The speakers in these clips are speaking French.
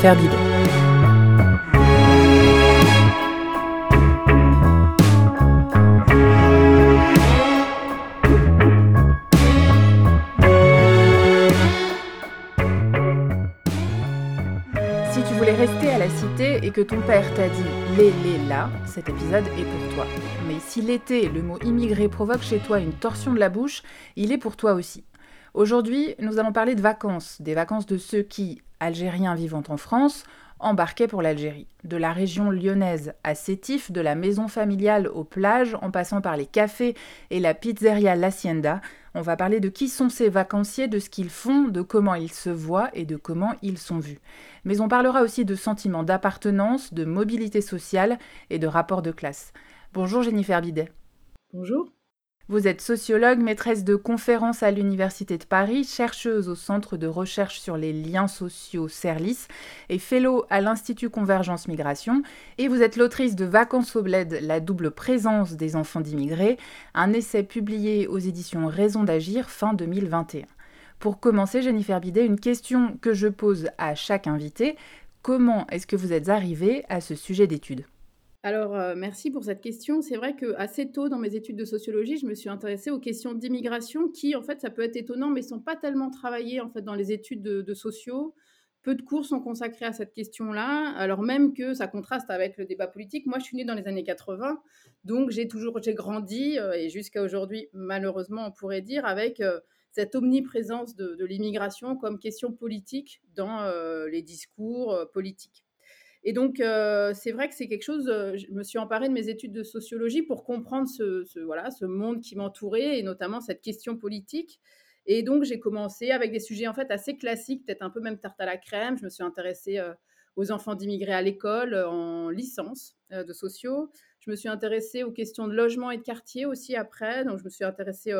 Si tu voulais rester à la cité et que ton père t'a dit les, les, là, cet épisode est pour toi. Mais si l'été, le mot immigré provoque chez toi une torsion de la bouche, il est pour toi aussi. Aujourd'hui, nous allons parler de vacances, des vacances de ceux qui, Algériens vivant en France, embarquaient pour l'Algérie. De la région lyonnaise à Sétif, de la maison familiale aux plages, en passant par les cafés et la pizzeria L'Hacienda, on va parler de qui sont ces vacanciers, de ce qu'ils font, de comment ils se voient et de comment ils sont vus. Mais on parlera aussi de sentiments d'appartenance, de mobilité sociale et de rapports de classe. Bonjour Jennifer Bidet. Bonjour. Vous êtes sociologue, maîtresse de conférences à l'Université de Paris, chercheuse au Centre de recherche sur les liens sociaux CERLIS et fellow à l'Institut Convergence Migration. Et vous êtes l'autrice de Vacances au bled, la double présence des enfants d'immigrés, un essai publié aux éditions Raison d'agir fin 2021. Pour commencer, Jennifer Bidet, une question que je pose à chaque invité. Comment est-ce que vous êtes arrivée à ce sujet d'étude alors, euh, merci pour cette question. C'est vrai que assez tôt dans mes études de sociologie, je me suis intéressée aux questions d'immigration qui, en fait, ça peut être étonnant, mais ne sont pas tellement travaillées en fait dans les études de, sociaux. Peu de cours sont consacrés à cette question-là, alors même que ça contraste avec le débat politique. Moi, je suis née dans les années 80, donc j'ai toujours j'ai grandi euh, et jusqu'à aujourd'hui, malheureusement, on pourrait dire avec euh, cette omniprésence de, l'immigration comme question politique dans les discours politiques. Et donc, euh, c'est vrai que c'est quelque chose, euh, je me suis emparée de mes études de sociologie pour comprendre ce, voilà, ce monde qui m'entourait et notamment cette question politique. Et donc, j'ai commencé avec des sujets en fait assez classiques, peut-être un peu même tarte à la crème. Je me suis intéressée euh, aux enfants d'immigrés à l'école en licence de sociaux. Je me suis intéressée aux questions de logement et de quartier aussi après. Donc, je me suis intéressée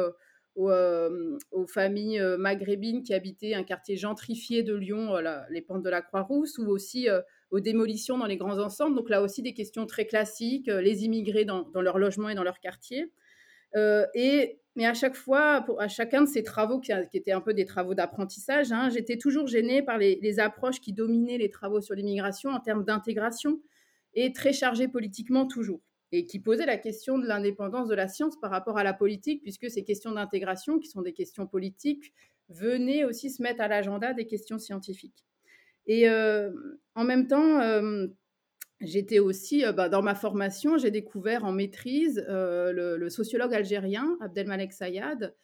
aux, familles maghrébines qui habitaient un quartier gentrifié de Lyon, les pentes de la Croix-Rousse, ou aussi aux démolitions dans les grands ensembles. Donc là aussi des questions très classiques, les immigrés dans, leur logement et dans leur quartier. Euh, et, mais à chaque fois, pour, à chacun de ces travaux qui, étaient un peu des travaux d'apprentissage, hein, j'étais toujours gênée par les, les, approches qui dominaient les travaux sur l'immigration en termes d'intégration et très chargées politiquement toujours et qui posait la question de l'indépendance de la science par rapport à la politique, puisque ces questions d'intégration, qui sont des questions politiques, venaient aussi se mettre à l'agenda des questions scientifiques. Et euh, en même temps, euh, j'étais aussi, euh, bah, dans ma formation, j'ai découvert en maîtrise le, sociologue algérien Abdelmalek Sayad.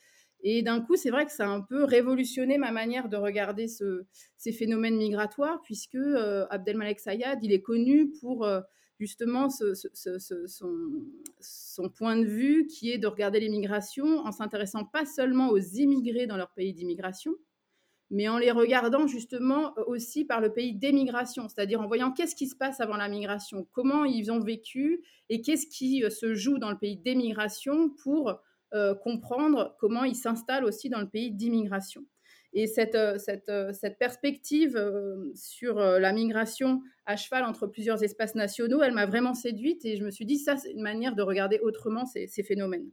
Et d'un coup, c'est vrai que ça a un peu révolutionné ma manière de regarder ce, ces phénomènes migratoires, puisque Abdelmalek Sayad, il est connu pour justement son, point de vue qui est de regarder l'immigration en s'intéressant pas seulement aux immigrés dans leur pays d'immigration, mais en les regardant justement aussi par le pays d'émigration, c'est-à-dire en voyant qu'est-ce qui se passe avant la migration, comment ils ont vécu et qu'est-ce qui se joue dans le pays d'émigration pour euh, comprendre comment ils s'installent aussi dans le pays d'immigration. Et cette, cette, perspective euh, sur euh, la migration à cheval entre plusieurs espaces nationaux, elle m'a vraiment séduite et je me suis dit, ça, c'est une manière de regarder autrement ces phénomènes.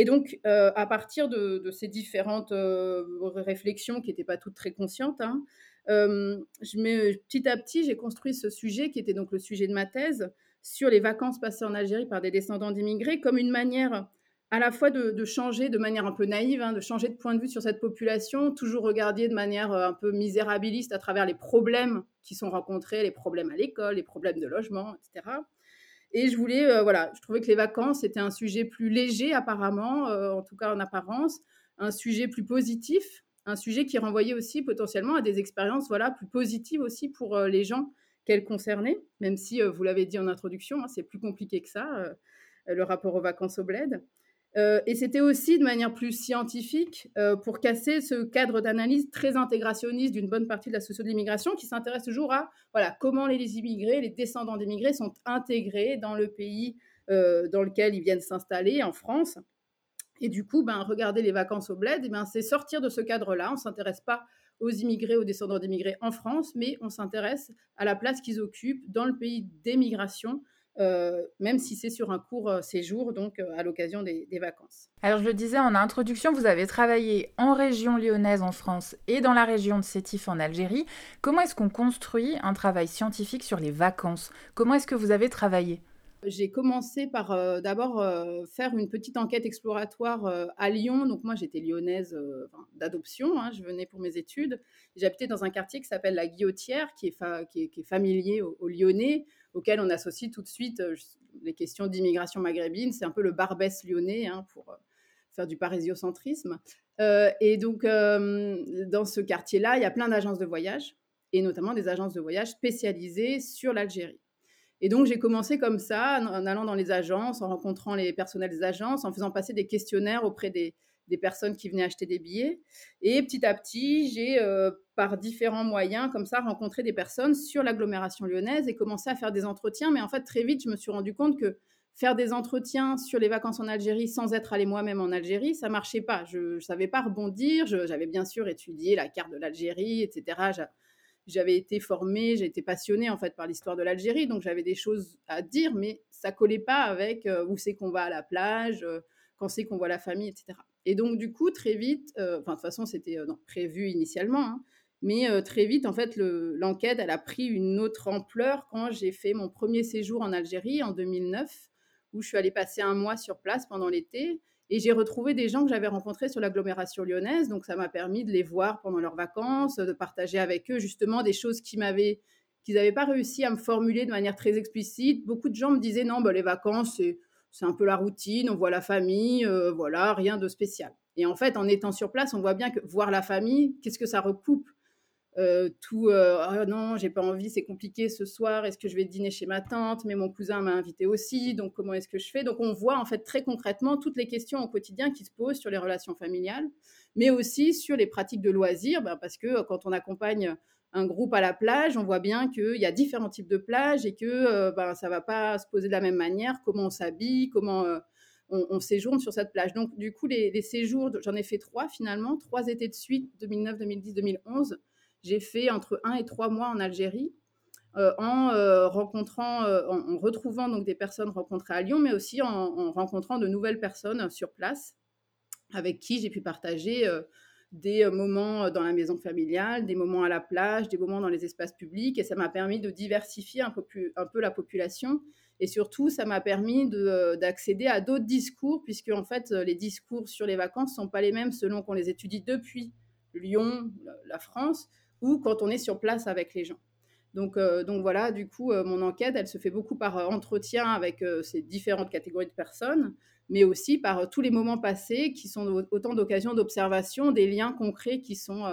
Et donc, euh, à partir de, ces différentes euh, réflexions qui n'étaient pas toutes très conscientes, hein, euh, je petit à petit, j'ai construit ce sujet qui était donc le sujet de ma thèse sur les vacances passées en Algérie par des descendants d'immigrés comme une manière à la fois de, de, changer de manière un peu naïve, hein, de changer de point de vue sur cette population, toujours regarder de manière un peu misérabiliste à travers les problèmes qui sont rencontrés, les problèmes à l'école, les problèmes de logement, etc. Et je voulais, euh, voilà, je trouvais que les vacances étaient un sujet plus léger apparemment, euh, en tout cas en apparence, un sujet plus positif, un sujet qui renvoyait aussi potentiellement à des expériences, voilà, plus positives aussi pour euh, les gens qu'elles concernaient, même si, vous l'avez dit en introduction, hein, c'est plus compliqué que ça, le rapport aux vacances au bled. Euh, et c'était aussi de manière plus scientifique euh, pour casser ce cadre d'analyse très intégrationniste d'une bonne partie de la sociologie de l'immigration qui s'intéresse toujours à voilà, comment les immigrés, les descendants d'immigrés sont intégrés dans le pays euh, dans lequel ils viennent s'installer, en France. Et du coup, ben, regarder les vacances au bled, ben, c'est sortir de ce cadre-là. On ne s'intéresse pas aux immigrés, aux descendants d'immigrés en France, mais on s'intéresse à la place qu'ils occupent dans le pays d'émigration même si c'est sur un court séjour, donc à l'occasion des, des, vacances. Alors je le disais en introduction, vous avez travaillé en région lyonnaise en France et dans la région de Sétif en Algérie. Comment est-ce qu'on construit un travail scientifique sur les vacances? Comment est-ce que vous avez travaillé? J'ai commencé par euh, d'abord euh, faire une petite enquête exploratoire euh, à Lyon. Donc moi, j'étais lyonnaise d'adoption, hein, je venais pour mes études. J'habitais dans un quartier qui s'appelle la Guillotière, qui est, qui, est, familier aux, Lyonnais, auquel on associe tout de suite les questions d'immigration maghrébine. C'est un peu le Barbès lyonnais hein, pour faire du parisiocentrisme. et donc, dans ce quartier-là, il y a plein d'agences de voyage, et notamment des agences de voyage spécialisées sur l'Algérie. Et donc, j'ai commencé comme ça, en allant dans les agences, en rencontrant les personnels des agences, en faisant passer des questionnaires auprès des, personnes qui venaient acheter des billets. Et petit à petit, j'ai, euh, par différents moyens, comme ça, rencontré des personnes sur l'agglomération lyonnaise et commencé à faire des entretiens. Mais en fait, très vite, je me suis rendu compte que faire des entretiens sur les vacances en Algérie sans être allé moi-même en Algérie, ça marchait pas. Je ne savais pas rebondir. j'avais bien sûr étudié la carte de l'Algérie, etc j'avais été formée, j'ai été passionnée en fait par l'histoire de l'Algérie, donc j'avais des choses à dire, mais ça collait pas avec euh, où c'est qu'on va à la plage, euh, quand c'est qu'on voit la famille, etc. Et donc du coup très vite, euh, enfin de toute façon c'était prévu initialement, hein, mais très vite en fait l'enquête elle a pris une autre ampleur quand j'ai fait mon premier séjour en Algérie en 2009, où je suis allée passer un mois sur place pendant l'été et j'ai retrouvé des gens que j'avais rencontrés sur l'agglomération lyonnaise. Donc, ça m'a permis de les voir pendant leurs vacances, de partager avec eux justement des choses qui qu'ils n'avaient pas réussi à me formuler de manière très explicite. Beaucoup de gens me disaient non, bah, les vacances, c'est, c'est un peu la routine, on voit la famille, euh, voilà, rien de spécial. Et en fait, en étant sur place, on voit bien que voir la famille, qu'est-ce que ça recoupe euh, tout euh, ah non j'ai pas envie c'est compliqué ce soir est-ce que je vais dîner chez ma tante mais mon cousin m'a invité aussi donc comment est-ce que je fais? Donc on voit en fait très concrètement toutes les questions au quotidien qui se posent sur les relations familiales mais aussi sur les pratiques de loisirs ben, parce que euh, quand on accompagne un groupe à la plage on voit bien qu'il y a différents types de plages et que ben, ça va pas se poser de la même manière comment on s'habille comment on, séjourne sur cette plage donc du coup les, séjours j'en ai fait trois finalement trois étés de suite 2009 2010 2011 j'ai fait entre un et trois mois en Algérie. Euh, en euh, rencontrant, euh, en, retrouvant donc des personnes rencontrées à Lyon, mais aussi en, rencontrant de nouvelles personnes sur place avec qui j'ai pu partager des moments dans la maison familiale, des moments à la plage, des moments dans les espaces publics, et ça m'a permis de diversifier un peu, la population. Et surtout, ça m'a permis d'accéder à d'autres discours, puisque en fait, les discours sur les vacances ne sont pas les mêmes selon qu'on les étudie depuis Lyon, la France, ou quand on est sur place avec les gens. Donc, euh, voilà, du coup, euh, mon enquête, elle se fait beaucoup par euh, entretien avec ces différentes catégories de personnes, mais aussi par tous les moments passés qui sont autant d'occasions d'observation, des liens concrets qui sont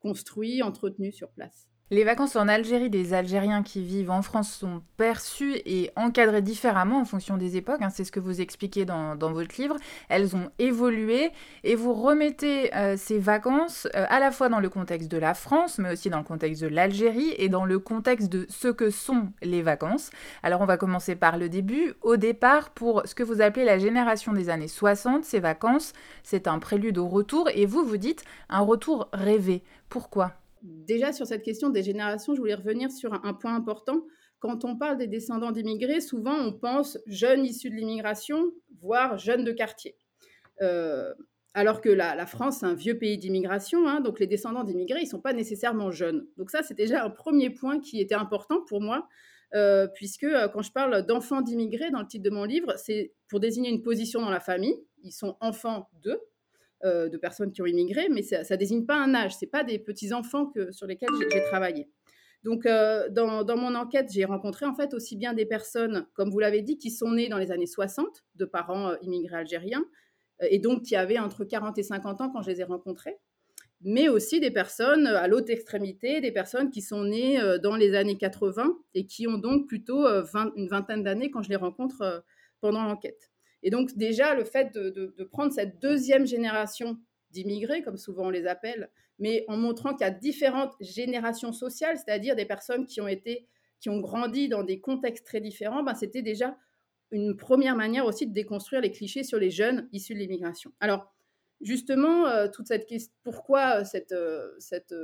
construits, entretenus sur place. Les vacances en Algérie des Algériens qui vivent en France sont perçues et encadrées différemment en fonction des époques. Hein, c'est ce que vous expliquez dans, votre livre. Elles ont évolué et vous remettez euh, ces vacances euh, à la fois dans le contexte de la France, mais aussi dans le contexte de l'Algérie et dans le contexte de ce que sont les vacances. Alors on va commencer par le début. Au départ, pour ce que vous appelez la génération des années 60, ces vacances, c'est un prélude au retour et vous, vous dites un retour rêvé. Pourquoi? Déjà sur cette question des générations, je voulais revenir sur un, point important. Quand on parle des descendants d'immigrés, souvent on pense jeunes issus de l'immigration, voire jeunes de quartier. Euh, alors que la, France, c'est un vieux pays d'immigration, hein, donc les descendants d'immigrés, ils ne sont pas nécessairement jeunes. Donc ça, c'est déjà un premier point qui était important pour moi, euh, puisque euh, quand je parle d'enfants d'immigrés dans le titre de mon livre, c'est pour désigner une position dans la famille. Ils sont enfants d'eux, euh, de personnes qui ont immigré, mais ça ne désigne pas un âge. Ce pas des petits-enfants sur lesquels j'ai travaillé. Donc, euh, dans, mon enquête, j'ai rencontré en fait aussi bien des personnes, comme vous l'avez dit, qui sont nées dans les années 60, de parents euh, immigrés algériens, et donc qui avaient entre 40 et 50 ans quand je les ai rencontrés, mais aussi des personnes à l'autre extrémité, des personnes qui sont nées dans les années 80 et qui ont donc plutôt une vingtaine d'années quand je les rencontre pendant l'enquête. Et donc déjà, le fait de, prendre cette deuxième génération d'immigrés, comme souvent on les appelle, mais en montrant qu'il y a différentes générations sociales, c'est-à-dire des personnes qui ont été, qui ont grandi dans des contextes très différents, ben c'était déjà une première manière aussi de déconstruire les clichés sur les jeunes issus de l'immigration. Alors, justement, euh, toute cette question, pourquoi euh, cette, euh, cette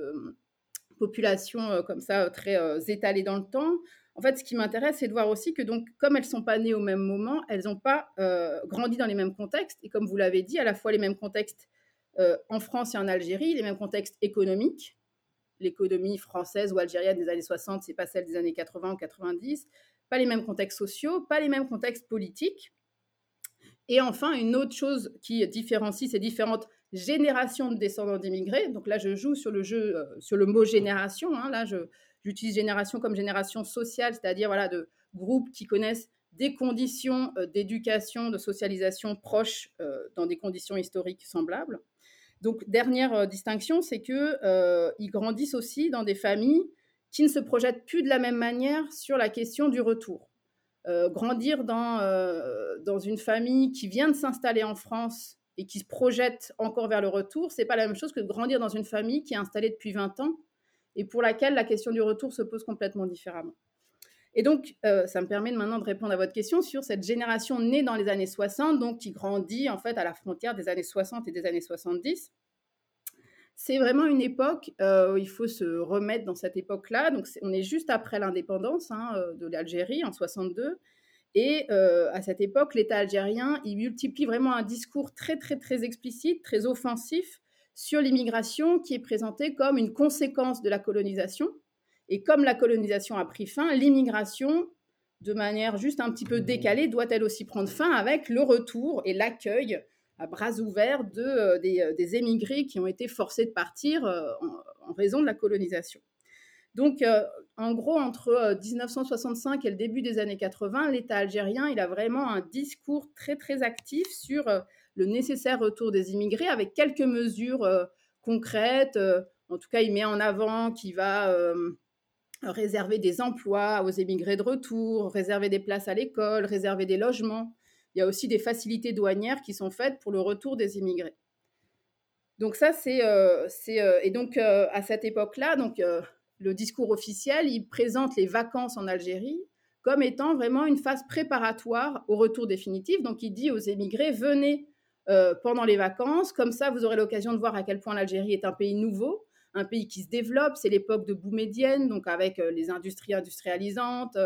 population comme ça très étalée dans le temps en fait, ce qui m'intéresse, c'est de voir aussi que, donc, comme elles ne sont pas nées au même moment, elles n'ont pas euh, grandi dans les mêmes contextes. Et comme vous l'avez dit, à la fois les mêmes contextes euh, en France et en Algérie, les mêmes contextes économiques. L'économie française ou algérienne des années 60, c'est pas celle des années 80 ou 90. Pas les mêmes contextes sociaux, pas les mêmes contextes politiques. Et enfin, une autre chose qui différencie ces différentes générations de descendants d'immigrés. Donc là, je joue sur le jeu, euh, sur le mot génération. Hein. là, je, J'utilise génération comme génération sociale, c'est-à-dire voilà, de groupes qui connaissent des conditions euh, d'éducation, de socialisation proches euh, dans des conditions historiques semblables. Donc, dernière euh, distinction, c'est qu'ils grandissent aussi dans des familles qui ne se projettent plus de la même manière sur la question du retour. grandir dans, dans une famille qui vient de s'installer en France et qui se projette encore vers le retour, c'est pas la même chose que de grandir dans une famille qui est installée depuis 20 ans et pour laquelle la question du retour se pose complètement différemment. Et donc, euh, ça me permet maintenant de répondre à votre question sur cette génération née dans les années 60, donc qui grandit en fait à la frontière des années 60 et des années 70. C'est vraiment une époque euh, où il faut se remettre dans cette époque-là. Donc, on est juste après l'indépendance hein, euh, de l'Algérie en 62. Et à cette époque, l'État algérien, il multiplie vraiment un discours très, très, très explicite, très offensif sur l'immigration qui est présentée comme une conséquence de la colonisation. Et comme la colonisation a pris fin, l'immigration, de manière juste un petit peu décalée, doit elle aussi prendre fin avec le retour et l'accueil à bras ouverts de, euh, euh, des, émigrés qui ont été forcés de partir euh, en, raison de la colonisation. Donc, en gros, entre 1965 et le début des années 80, l'État algérien, a vraiment un discours très, très actif sur le nécessaire retour des immigrés avec quelques mesures euh, concrètes. Euh, en tout cas, il met en avant qu'il va euh, réserver des emplois aux émigrés de retour, réserver des places à l'école, réserver des logements. Il y a aussi des facilités douanières qui sont faites pour le retour des immigrés. Donc ça, c'est... et donc, à cette époque-là, donc le discours officiel, il présente les vacances en Algérie comme étant vraiment une phase préparatoire au retour définitif. Donc il dit aux émigrés, venez euh, pendant les vacances. Comme ça, vous aurez l'occasion de voir à quel point l'Algérie est un pays nouveau, un pays qui se développe. C'est l'époque de Boumedienne, donc avec euh, les industries industrialisantes,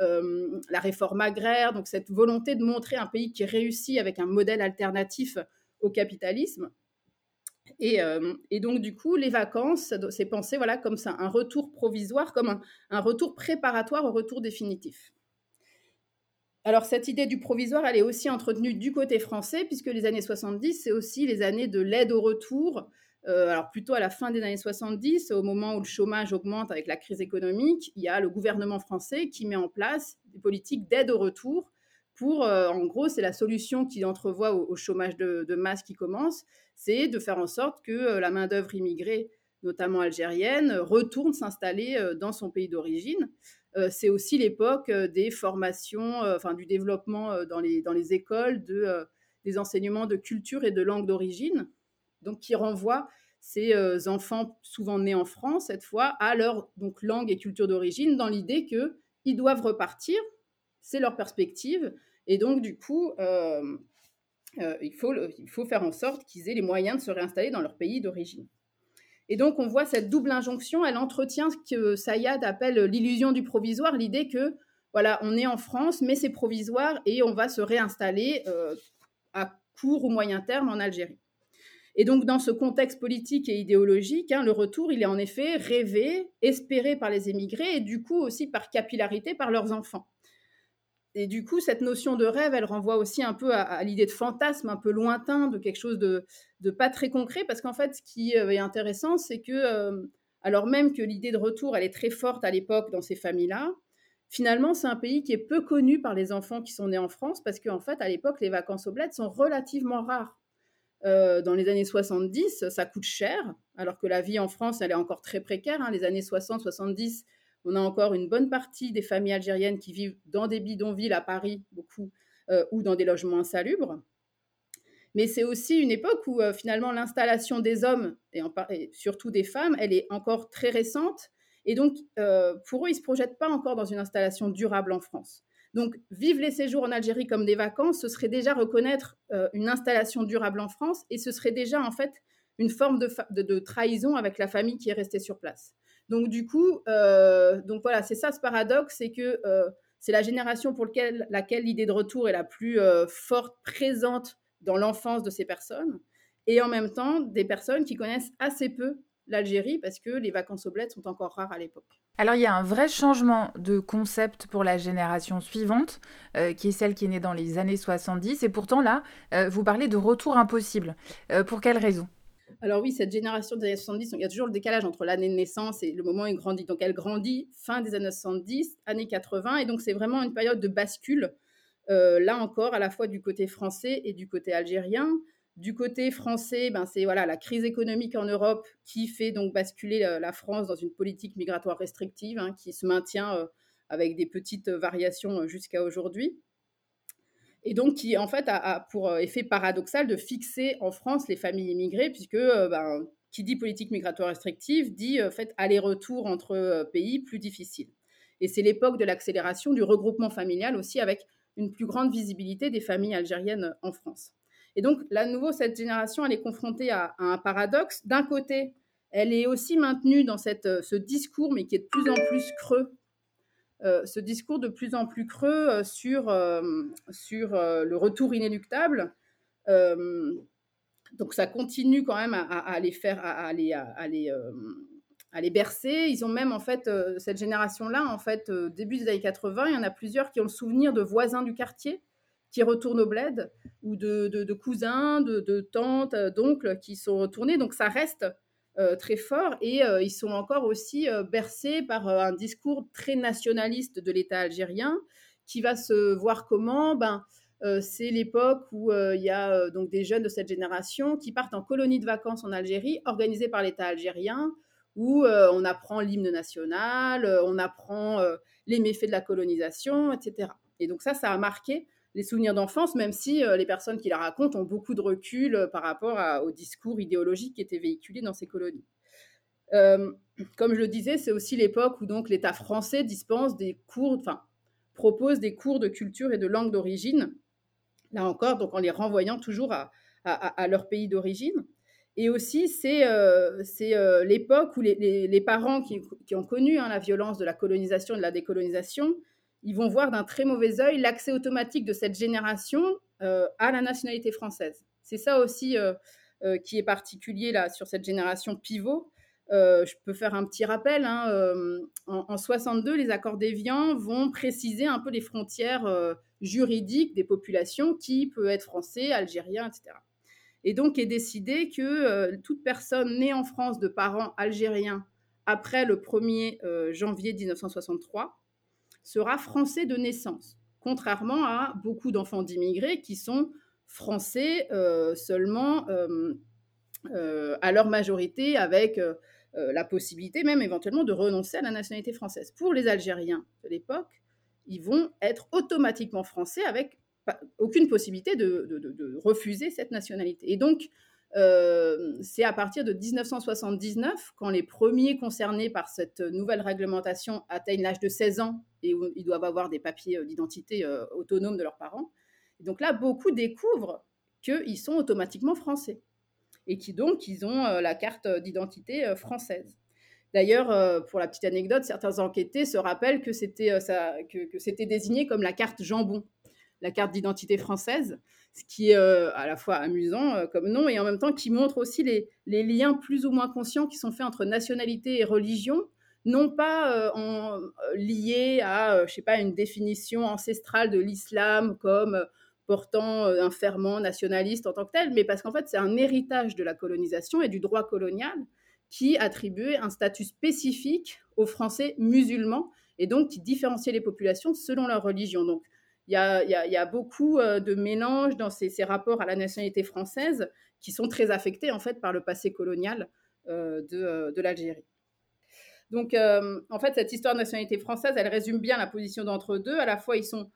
euh, la réforme agraire, donc cette volonté de montrer un pays qui réussit avec un modèle alternatif au capitalisme. Et, donc, du coup, les vacances, c'est pensé voilà, comme ça, un retour provisoire, comme un retour préparatoire au retour définitif. Alors cette idée du provisoire, elle est aussi entretenue du côté français, puisque les années 70, c'est aussi les années de l'aide au retour. Euh, alors plutôt à la fin des années 70, au moment où le chômage augmente avec la crise économique, il y a le gouvernement français qui met en place des politiques d'aide au retour pour, euh, en gros, c'est la solution qu'il entrevoit au, chômage de, masse qui commence, c'est de faire en sorte que euh, la main-d'œuvre immigrée, notamment algérienne, retourne s'installer dans son pays d'origine. Euh, c'est aussi l'époque euh, des formations, euh, enfin du développement dans les, dans les écoles de, des enseignements de culture et de langue d'origine, donc qui renvoient ces enfants souvent nés en France cette fois à leur donc langue et culture d'origine dans l'idée que ils doivent repartir, c'est leur perspective et donc du coup il, faut, il faut faire en sorte qu'ils aient les moyens de se réinstaller dans leur pays d'origine. Et donc, on voit cette double injonction, elle entretient ce que Sayad appelle l'illusion du provisoire, l'idée que, voilà, on est en France, mais c'est provisoire et on va se réinstaller euh, à court ou moyen terme en Algérie. Et donc, dans ce contexte politique et idéologique, hein, le retour, il est en effet rêvé, espéré par les émigrés et du coup aussi par capillarité par leurs enfants. Et du coup, cette notion de rêve, elle renvoie aussi un peu à, l'idée de fantasme un peu lointain, de quelque chose de, pas très concret, parce qu'en fait, ce qui euh, est intéressant, c'est que, euh, alors même que l'idée de retour, elle est très forte à l'époque dans ces familles-là, finalement, c'est un pays qui est peu connu par les enfants qui sont nés en France, parce qu'en fait, à l'époque, les vacances au bled sont relativement rares. Euh, dans les années 70, ça coûte cher, alors que la vie en France, elle est encore très précaire. Hein. Les années 60-70, on a encore une bonne partie des familles algériennes qui vivent dans des bidonvilles à Paris, beaucoup, euh, ou dans des logements insalubres. Mais c'est aussi une époque où euh, finalement l'installation des hommes, et, surtout des femmes, elle est encore très récente. Et donc, euh, pour eux, ils ne se projettent pas encore dans une installation durable en France. Donc, vivre les séjours en Algérie comme des vacances, ce serait déjà reconnaître une installation durable en France et ce serait déjà en fait une forme de, trahison avec la famille qui est restée sur place. Donc du coup, donc voilà, c'est ça ce paradoxe, c'est que c'est la génération pour laquelle l'idée de retour est la plus forte, présente dans l'enfance de ces personnes, et en même temps des personnes qui connaissent assez peu l'Algérie parce que les vacances au bled sont encore rares à l'époque. Alors il y a un vrai changement de concept pour la génération suivante, euh, qui est celle qui est née dans les années 70, et pourtant là, euh, vous parlez de retour impossible. Euh, pour quelle raison? Alors oui, cette génération des années 70, il y a toujours le décalage entre l'année de naissance et le moment où elle grandit. Donc elle grandit fin des années 70, années 80, et donc c'est vraiment une période de bascule, là encore, à la fois du côté français et du côté algérien. Du côté français, ben c'est voilà la crise économique en Europe qui fait donc basculer la, France dans une politique migratoire restrictive hein, qui se maintient euh, avec des petites variations euh, jusqu'à aujourd'hui. Et donc qui en fait a, pour euh, effet paradoxal de fixer en France les familles immigrées, puisque ben, qui dit politique migratoire restrictive dit fait aller-retour entre pays plus difficile. Et c'est l'époque de l'accélération du regroupement familial aussi avec une plus grande visibilité des familles algériennes en France. Et donc, là, nouveau, cette génération, elle est confrontée à, un paradoxe. D'un côté, elle est aussi maintenue dans cette, euh, ce discours, mais qui est de plus en plus creux. Euh, ce discours de plus en plus creux euh, sur, sur le retour inéluctable. donc, ça continue quand même à, les faire, à, à, les, à bercer. Ils ont même, en fait, cette génération-là, en fait, début des années 80, il y en a plusieurs qui ont le souvenir de voisins du quartier qui retournent au bled, ou de, cousins, de, tantes, euh, d'oncles qui sont retournés. Donc ça reste euh, très fort et euh, ils sont encore aussi bercés par un discours très nationaliste de l'État algérien qui va se voir comment ben, c'est l'époque où il y a donc des jeunes de cette génération qui partent en colonie de vacances en Algérie organisée par l'État algérien où on apprend l'hymne national, on apprend les méfaits de la colonisation, etc. Et donc ça, ça a marqué les souvenirs d'enfance, même si euh, les personnes qui la racontent ont beaucoup de recul euh, par rapport au discours idéologique qui était véhiculé dans ces colonies. Euh, comme je le disais, c'est aussi l'époque où donc l'État français dispense des cours, enfin propose des cours de culture et de langue d'origine. Là encore, donc en les renvoyant toujours à, leur pays d'origine. Et aussi, c'est l'époque où les, parents qui, ont connu hein, la violence de la colonisation et de la décolonisation ils vont voir d'un très mauvais œil l'accès automatique de cette génération euh, à la nationalité française. C'est ça aussi euh, euh, qui est particulier là sur cette génération pivot. je peux faire un petit rappel. Hein, en, en, 62, les accords d'Évian vont préciser un peu les frontières juridiques des populations, qui peut être français, algérien, etc. Et donc est décidé que toute personne née en France de parents algériens après le 1er janvier 1963 sera français de naissance, contrairement à beaucoup d'enfants d'immigrés qui sont français euh, seulement euh, euh, à leur majorité avec la possibilité même éventuellement de renoncer à la nationalité française. Pour les Algériens de l'époque, ils vont être automatiquement français avec aucune possibilité de, de, refuser cette nationalité. Et donc, euh, c'est à partir de 1979, quand les premiers concernés par cette nouvelle réglementation atteignent l'âge de 16 ans et où ils doivent avoir des papiers euh, d'identité euh, autonomes de leurs parents. donc là, beaucoup découvrent qu'ils sont automatiquement français et qui donc ils ont la carte d'identité française. D'ailleurs, pour la petite anecdote, certains enquêtés se rappellent que c'était que c'était désigné comme la carte jambon, la carte d'identité française ce qui est euh, à la fois amusant euh, comme nom et en même temps qui montre aussi les, liens plus ou moins conscients qui sont faits entre nationalité et religion, non pas euh, en, liés à, je sais pas, une définition ancestrale de l'islam comme portant un ferment nationaliste en tant que tel, mais parce qu'en fait c'est un héritage de la colonisation et du droit colonial qui attribuait un statut spécifique aux Français musulmans et donc qui différenciait les populations selon leur religion. Donc il y a, beaucoup euh, de mélanges dans ces, rapports à la nationalité française qui sont très affectés en fait par le passé colonial euh, euh, de, l'Algérie. Donc, en fait, cette histoire de nationalité française, elle résume bien la position d'entre deux. À la fois, ils sont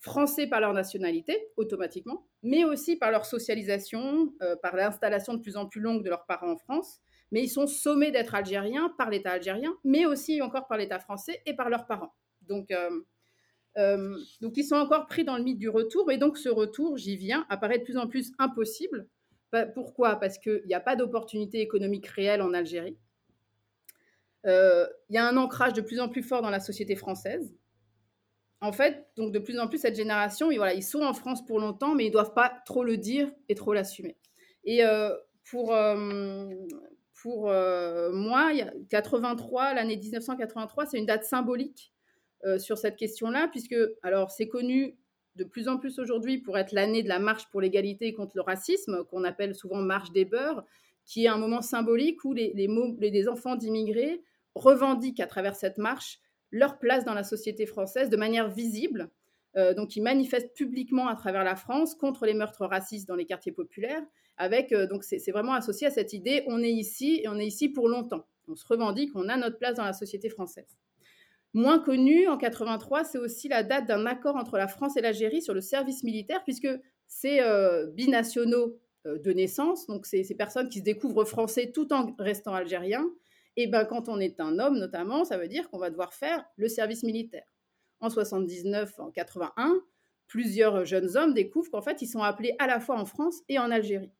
français par leur nationalité, automatiquement, mais aussi par leur socialisation, par l'installation de plus en plus longue de leurs parents en France. Mais ils sont sommés d'être algériens par l'État algérien, mais aussi encore par l'État français et par leurs parents. Donc, donc ils sont encore pris dans le mythe du retour et donc ce retour, j'y viens, apparaît de plus en plus impossible. Pourquoi? Parce qu'il n'y a pas d'opportunité économique réelle en Algérie. il y a un ancrage de plus en plus fort dans la société française. En fait, donc de plus en plus, cette génération, voilà, ils sont en France pour longtemps, mais ils ne doivent pas trop le dire et trop l'assumer. Et pour, pour moi, 83, l'année 1983, c'est une date symbolique sur cette question-là, puisque, alors, c'est connu de plus en plus aujourd'hui pour être l'année de la marche pour l'égalité contre le racisme, qu'on appelle souvent marche des beurs, qui est un moment symbolique où les, enfants d'immigrés revendiquent à travers cette marche leur place dans la société française de manière visible. donc, ils manifestent publiquement à travers la France contre les meurtres racistes dans les quartiers populaires avec, euh, donc c'est vraiment associé à cette idée, on est ici et on est ici pour longtemps. On se revendique, on a notre place dans la société française. Moins connu, en 83, c'est aussi la date d'un accord entre la France et l'Algérie sur le service militaire, puisque c'est euh, binationaux euh, de naissance, donc c'est ces personnes qui se découvrent français tout en restant algériens. Et ben quand on est un homme notamment, ça veut dire qu'on va devoir faire le service militaire. En 79, en 81, plusieurs jeunes hommes découvrent qu'en fait ils sont appelés à la fois en France et en Algérie.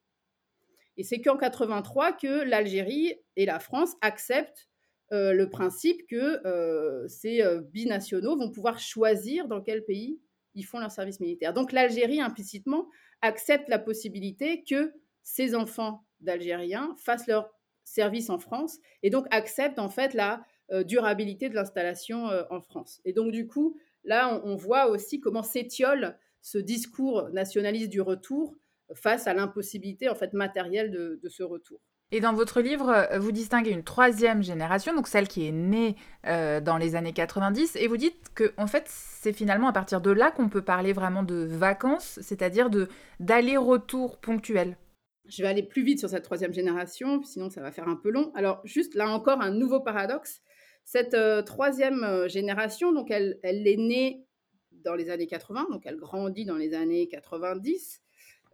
Et c'est qu'en 83 que l'Algérie et la France acceptent euh, le principe que euh, ces euh, binationaux vont pouvoir choisir dans quel pays ils font leur service militaire. Donc l'Algérie, implicitement, accepte la possibilité que ces enfants d'Algériens fassent leur service en France et donc accepte en fait la durabilité de l'installation en France. Et donc du coup, là, on, on voit aussi comment s'étiole ce discours nationaliste du retour face à l'impossibilité en fait matérielle de, ce retour. Et dans votre livre, euh, vous distinguez une troisième génération, donc celle qui est née euh, dans les années 90, et vous dites que en fait, c'est finalement à partir de là qu'on peut parler vraiment de vacances, c'est-à-dire de d'aller-retour ponctuel. Je vais aller plus vite sur cette troisième génération, sinon ça va faire un peu long. Alors juste là encore un nouveau paradoxe. Cette euh, troisième génération, donc elle, elle est née dans les années 80, donc elle grandit dans les années 90.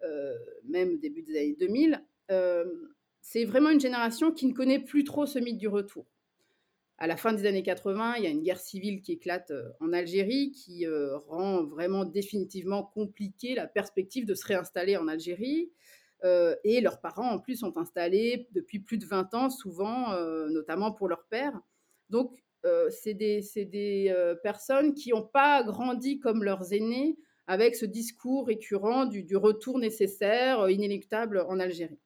Euh, même début des années 2000, euh, c'est vraiment une génération qui ne connaît plus trop ce mythe du retour. À la fin des années 80, il y a une guerre civile qui éclate euh, en Algérie, qui rend vraiment définitivement compliqué la perspective de se réinstaller en Algérie. et leurs parents, en plus, sont installés depuis plus de 20 ans, souvent, notamment pour leur père. Donc, c'est des, des personnes qui n'ont pas grandi comme leurs aînés avec ce discours récurrent du, retour nécessaire, euh, inéluctable en Algérie.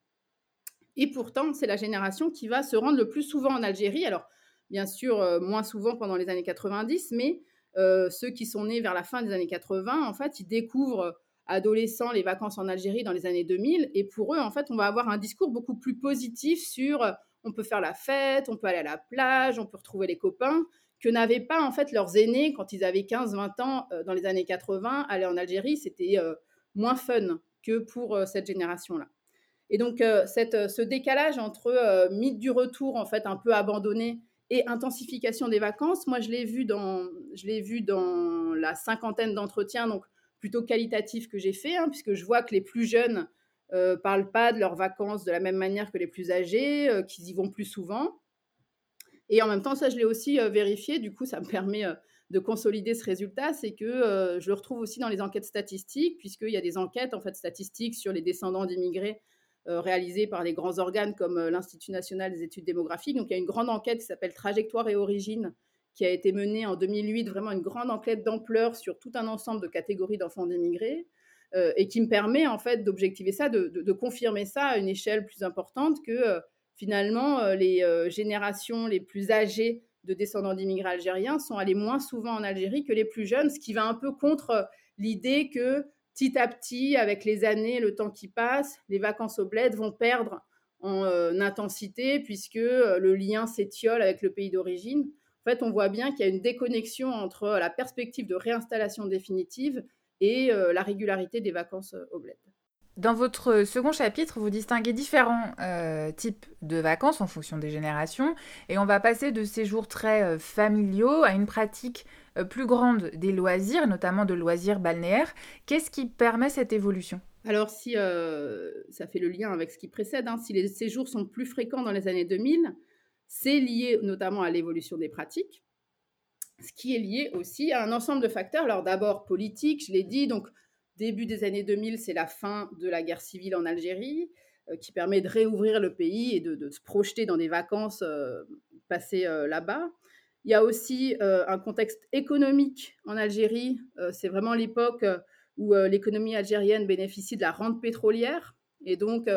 Et pourtant, c'est la génération qui va se rendre le plus souvent en Algérie. Alors, bien sûr, euh, moins souvent pendant les années 90, mais euh, ceux qui sont nés vers la fin des années 80, en fait, ils découvrent adolescents les vacances en Algérie dans les années 2000. Et pour eux, en fait, on va avoir un discours beaucoup plus positif sur on peut faire la fête, on peut aller à la plage, on peut retrouver les copains que n'avaient pas en fait leurs aînés quand ils avaient 15-20 ans euh, dans les années 80. Aller en Algérie, c'était euh, moins fun que pour euh, cette génération-là. Et donc cette, ce décalage entre mythe du retour en fait un peu abandonné et intensification des vacances, moi je l'ai vu dans vu dans la cinquantaine d'entretiens donc plutôt qualitatifs que j'ai fait, hein, puisque je vois que les plus jeunes ne parlent pas de leurs vacances de la même manière que les plus âgés, qu'ils y vont plus souvent. Et en même temps, ça, je l'ai aussi euh, vérifié. Du coup, ça me permet euh, de consolider ce résultat. C'est que euh, je le retrouve aussi dans les enquêtes statistiques, puisqu'il y a des enquêtes en fait, statistiques sur les descendants d'immigrés réalisées par les grands organes comme l'Institut national des études démographiques. Donc, il y a une grande enquête qui s'appelle Trajectoire et Origine, qui a été menée en 2008, vraiment une grande enquête d'ampleur sur tout un ensemble de catégories d'enfants d'immigrés. et qui me permet en fait d'objectiver ça, de, confirmer ça à une échelle plus importante que finalement, euh, les euh, générations les plus âgées de descendants d'immigrés algériens sont allées moins souvent en Algérie que les plus jeunes, ce qui va un peu contre euh, l'idée que petit à petit, avec les années, le temps qui passe, les vacances au bled vont perdre en intensité puisque le lien s'étiole avec le pays d'origine. En fait, on voit bien qu'il y a une déconnexion entre la perspective de réinstallation définitive et la régularité des vacances au bled. Dans votre second chapitre, vous distinguez différents euh, types de vacances en fonction des générations et on va passer de séjours très euh, familiaux à une pratique euh, plus grande des loisirs, notamment de loisirs balnéaires. Qu'est-ce qui permet cette évolution? Alors si ça fait le lien avec ce qui précède, hein, si les séjours sont plus fréquents dans les années 2000, c'est lié notamment à l'évolution des pratiques, ce qui est lié aussi à un ensemble de facteurs. Alors d'abord politique, je l'ai dit, donc Début des années 2000, c'est la fin de la guerre civile en Algérie, euh, qui permet de réouvrir le pays et de, se projeter dans des vacances euh, passer là-bas. Il y a aussi un contexte économique en Algérie. c'est vraiment l'époque où l'économie algérienne bénéficie de la rente pétrolière. Et donc,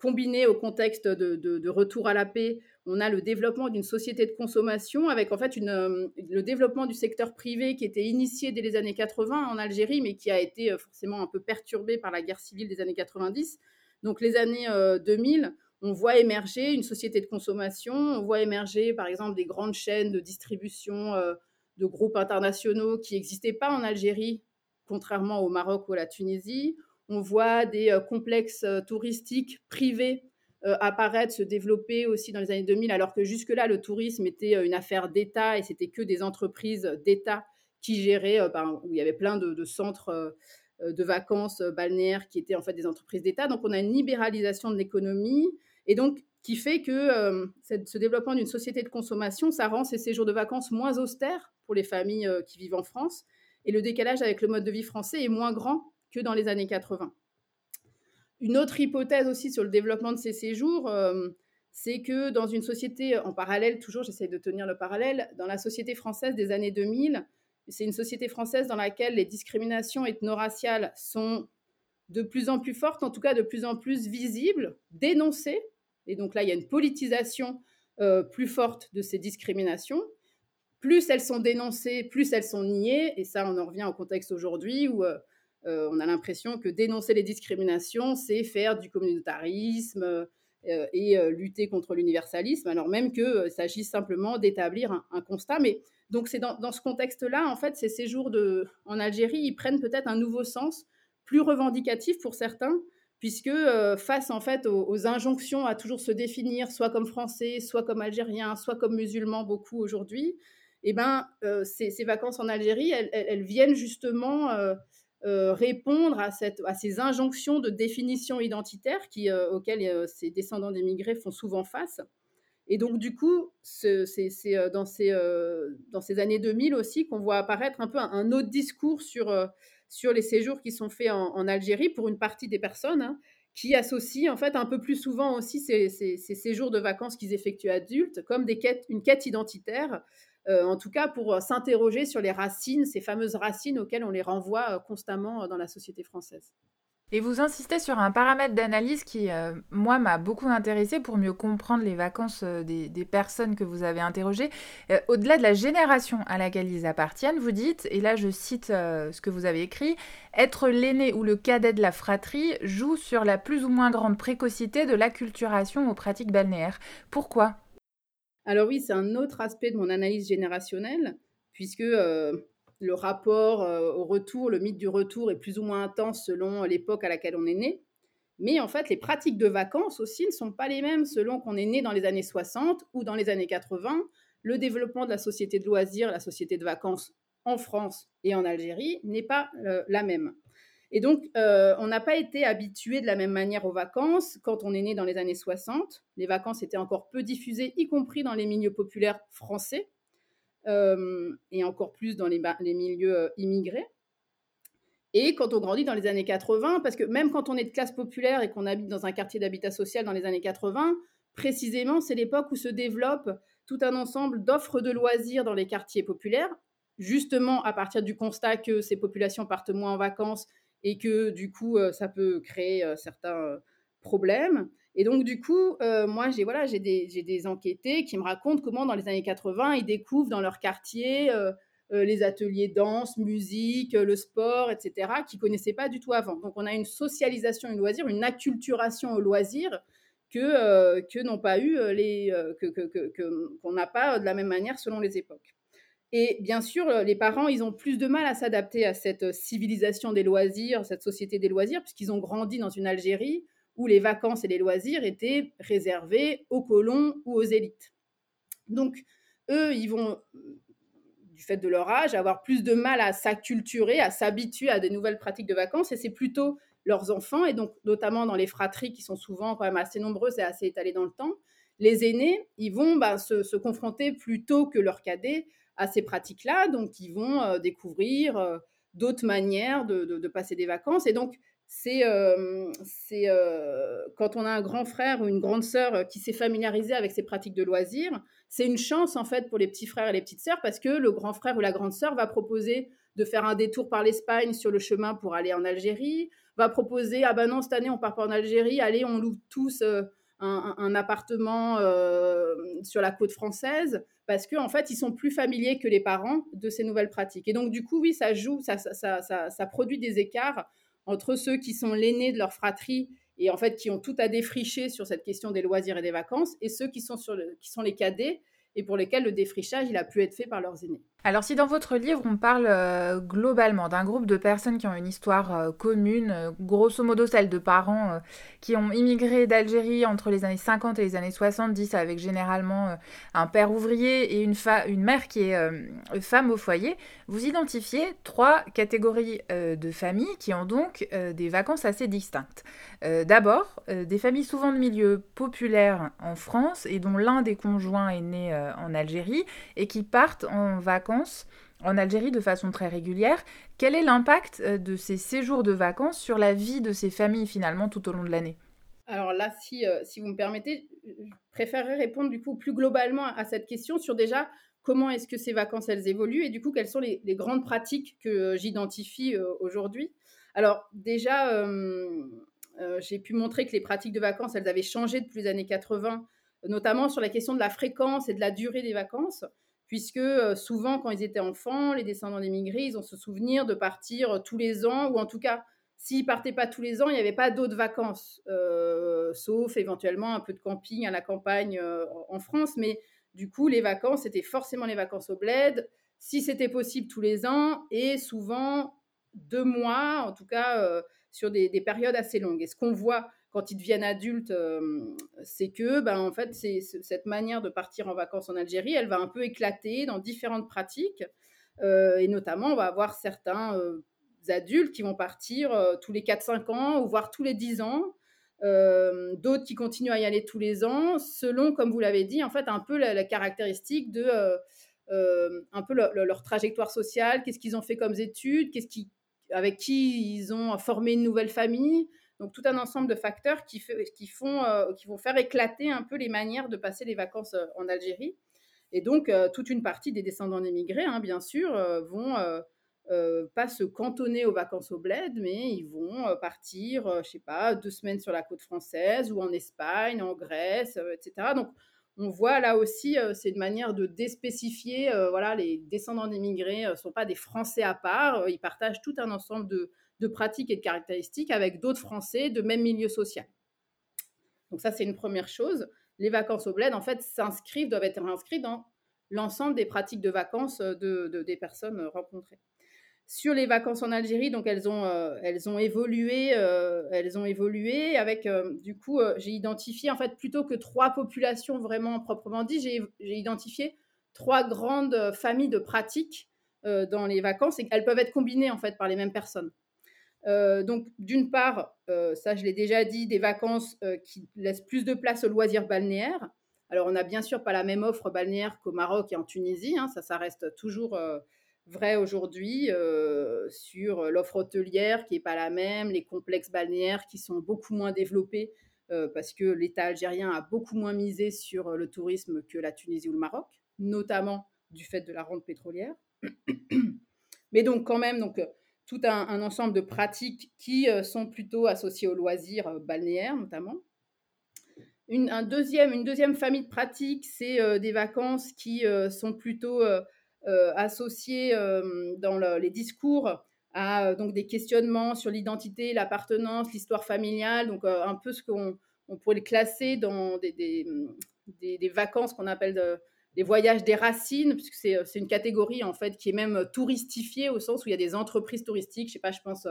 combiné au contexte de, retour à la paix, on a le développement d'une société de consommation avec en fait le développement du secteur privé qui était initié dès les années 80 en Algérie, mais qui a été forcément un peu perturbé par la guerre civile des années 90. Donc les années 2000, on voit émerger une société de consommation, on voit émerger par exemple des grandes chaînes de distribution euh, de groupes internationaux qui n'existaient pas en Algérie, contrairement au Maroc ou à la Tunisie. On voit des euh, complexes euh, touristiques privés apparaître, se développer aussi dans les années 2000, alors que jusque-là, le tourisme était une affaire d'État et c'était que des entreprises d'État qui géraient, ben, où il y avait plein de centres de vacances balnéaires qui étaient en fait des entreprises d'État. Donc on a une libéralisation de l'économie, et donc, qui fait que euh, ce développement d'une société de consommation, ça rend ces séjours de vacances moins austères pour les familles euh, qui vivent en France. Et le décalage avec le mode de vie français est moins grand que dans les années 80. Une autre hypothèse aussi sur le développement de ces séjours, euh, c'est que dans une société en parallèle, toujours j'essaie de tenir le parallèle, dans la société française des années 2000, c'est une société française dans laquelle les discriminations ethno-raciales sont de plus en plus fortes, en tout cas de plus en plus visibles, dénoncées et donc là, il y a une politisation euh, plus forte de ces discriminations. Plus elles sont dénoncées, plus elles sont niées. Et ça, on en revient au contexte aujourd'hui où euh, on a l'impression que dénoncer les discriminations, c'est faire du communautarisme et lutter contre l'universalisme, alors même qu'il s'agit simplement d'établir un, constat. Mais donc c'est dans, dans, ce contexte-là, en fait, ces séjours de, en Algérie, ils prennent peut-être un nouveau sens, plus revendicatif pour certains, puisque euh, face en fait aux, injonctions à toujours se définir, soit comme français, soit comme algérien, soit comme musulman beaucoup aujourd'hui, eh ben, euh, ces, vacances en Algérie, elles, viennent justement euh, répondre à, ces injonctions de définition identitaire qui, auxquelles ces descendants d'émigrés font souvent face. Et donc, du coup, c'est dans, ces, années 2000 aussi qu'on voit apparaître un peu un autre discours sur les séjours qui sont faits en, Algérie pour une partie des personnes hein, qui associent en fait un peu plus souvent aussi ces, séjours de vacances qu'ils effectuent adultes comme une quête identitaire, euh, en tout cas pour euh, s'interroger sur les racines, ces fameuses racines auxquelles on les renvoie euh, constamment dans la société française. Et vous insistez sur un paramètre d'analyse qui, euh, moi, m'a beaucoup intéressé pour mieux comprendre les vacances euh, des, personnes que vous avez interrogées. Euh, au-delà de la génération à laquelle ils appartiennent, vous dites, et là je cite ce que vous avez écrit, être l'aîné ou le cadet de la fratrie joue sur la plus ou moins grande précocité de l'acculturation aux pratiques balnéaires. Pourquoi? Alors oui, c'est un autre aspect de mon analyse générationnelle, puisque le rapport euh, au retour, le mythe du retour est plus ou moins intense selon l'époque à laquelle on est né. Mais en fait, les pratiques de vacances aussi ne sont pas les mêmes selon qu'on est né dans les années 60 ou dans les années 80. Le développement de la société de loisirs, la société de vacances en France et en Algérie n'est pas euh, la même. Et donc, euh, on n'a pas été habitué de la même manière aux vacances quand on est né dans les années 60. Les vacances étaient encore peu diffusées, y compris dans les milieux populaires français. Euh, et encore plus dans les, milieux euh, immigrés. Et quand on grandit dans les années 80, parce que même quand on est de classe populaire et qu'on habite dans un quartier d'habitat social dans les années 80, précisément, c'est l'époque où se développe tout un ensemble d'offres de loisirs dans les quartiers populaires, justement à partir du constat que ces populations partent moins en vacances et que du coup, ça peut créer certains problèmes. Et donc, du coup, moi, j'ai voilà, des, des, enquêtés qui me racontent comment, dans les années 80, ils découvrent dans leur quartier les ateliers danse, musique, le sport, etc., qu'ils ne connaissaient pas du tout avant. Donc, on a une socialisation au loisir, une acculturation au loisir que, que n'ont pas eu les. que, qu'on n'a pas de la même manière selon les époques. Et bien sûr, les parents, ils ont plus de mal à s'adapter à cette civilisation des loisirs, cette société des loisirs, puisqu'ils ont grandi dans une Algérie où les vacances et les loisirs étaient réservés aux colons ou aux élites. Donc, eux, ils vont, du fait de leur âge, avoir plus de mal à s'acculturer, à s'habituer à des nouvelles pratiques de vacances, et c'est plutôt leurs enfants, et donc notamment dans les fratries qui sont souvent quand même assez nombreuses et assez étalées dans le temps, les aînés, ils vont bah, se, confronter plutôt que leurs cadets à ces pratiques-là, donc ils vont euh, découvrir euh, d'autres manières de, passer des vacances, et donc c'est quand on a un grand frère ou une grande sœur qui s'est familiarisé avec ces pratiques de loisirs, c'est une chance en fait pour les petits frères et les petites sœurs parce que le grand frère ou la grande sœur va proposer de faire un détour par l'Espagne sur le chemin pour aller en Algérie, va proposer ah ben non cette année on part pas en Algérie, allez on loue tous un, appartement sur la côte française parce qu'en en fait ils sont plus familiers que les parents de ces nouvelles pratiques et donc du coup oui ça joue ça, produit des écarts entre ceux qui sont l'aîné de leur fratrie et en fait qui ont tout à défricher sur cette question des loisirs et des vacances, et ceux qui sont, sur qui sont les cadets et pour lesquels le défrichage il a pu être fait par leurs aînés. Alors si dans votre livre on parle euh, globalement d'un groupe de personnes qui ont une histoire euh, commune, euh, grosso modo celle de parents qui ont immigré d'Algérie entre les années 50 et les années 70 avec généralement un père ouvrier et une, une mère qui est femme au foyer, vous identifiez trois catégories de familles qui ont donc des vacances assez distinctes. D'abord, des familles souvent de milieux populaires en France et dont l'un des conjoints est né en Algérie et qui partent en vacances en Algérie de façon très régulière. Quel est l'impact euh, de ces séjours de vacances sur la vie de ces familles finalement tout au long de l'année? Alors là, si, euh, si vous me permettez, je préférerais répondre du coup plus globalement à cette question sur déjà comment est-ce que ces vacances elles évoluent et du coup quelles sont les, grandes pratiques que euh, j'identifie aujourd'hui. Alors déjà, j'ai pu montrer que les pratiques de vacances elles avaient changé depuis les années 80, notamment sur la question de la fréquence et de la durée des vacances puisque euh, souvent, quand ils étaient enfants, les descendants d'émigrés, ils ont ce souvenir de partir euh, tous les ans, ou en tout cas, s'ils partaient pas tous les ans, il n'y avait pas d'autres vacances, euh, sauf éventuellement un peu de camping à la campagne en France. Mais du coup, les vacances, c'était forcément les vacances au bled, si c'était possible tous les ans, et souvent deux mois, en tout cas, sur des, des, périodes assez longues. Et ce qu'on voit quand ils deviennent adultes, c'est que, ben, en fait, c'est cette manière de partir en vacances en Algérie, elle va un peu éclater dans différentes pratiques. et notamment, on va avoir certains adultes qui vont partir tous les 4-5 ans ou voire tous les 10 ans. D'autres qui continuent à y aller tous les ans, selon, comme vous l'avez dit, en fait, un peu la, caractéristique de un peu leur trajectoire sociale, qu'est-ce qu'ils ont fait comme études, qu'est-ce qui, avec qui ils ont formé une nouvelle famille? Donc tout un ensemble de facteurs qui, font, euh, qui vont faire éclater un peu les manières de passer les vacances euh, en Algérie. Et donc euh, toute une partie des descendants d'émigrés, hein, bien sûr, vont pas se cantonner aux vacances au bled, mais ils vont partir, je sais pas, deux semaines sur la côte française ou en Espagne, en Grèce, etc. Donc on voit là aussi, c'est une manière de déspécifier. voilà, les descendants d'émigrés ne sont pas des Français à part. ils partagent tout un ensemble de, de pratiques et de caractéristiques avec d'autres Français de même milieu social. Donc ça, c'est une première chose. Les vacances au bled, en fait, s'inscrivent, doivent être inscrites dans l'ensemble des pratiques de vacances de, des personnes rencontrées. Sur les vacances en Algérie, donc elles ont, euh, elles ont évolué, euh, elles ont évolué avec, euh, du coup, j'ai identifié en fait plutôt que trois populations vraiment proprement dit, j'ai identifié trois grandes familles de pratiques dans les vacances et elles peuvent être combinées en fait par les mêmes personnes. Euh, donc, d'une part, euh, ça je l'ai déjà dit, des vacances euh, qui laissent plus de place aux loisirs balnéaires. Alors, on n'a bien sûr pas la même offre balnéaire qu'au Maroc et en Tunisie, hein, ça, ça reste toujours vrai aujourd'hui sur l'offre hôtelière qui n'est pas la même, les complexes balnéaires qui sont beaucoup moins développés parce que l'État algérien a beaucoup moins misé sur le tourisme que la Tunisie ou le Maroc, notamment du fait de la rente pétrolière. Mais donc, quand même, donc tout un, ensemble de pratiques qui euh, sont plutôt associées aux loisirs euh, balnéaires notamment. Une, un deuxième, une deuxième famille de pratiques, c'est euh, des vacances qui sont plutôt associées dans les discours à donc des questionnements sur l'identité, l'appartenance, l'histoire familiale, donc un peu ce qu'on on pourrait classer dans des, des, des vacances qu'on appelle de, les voyages des racines, puisque c'est, c'est une catégorie en fait qui est même touristifiée au sens où il y a des entreprises touristiques, je sais pas, je pense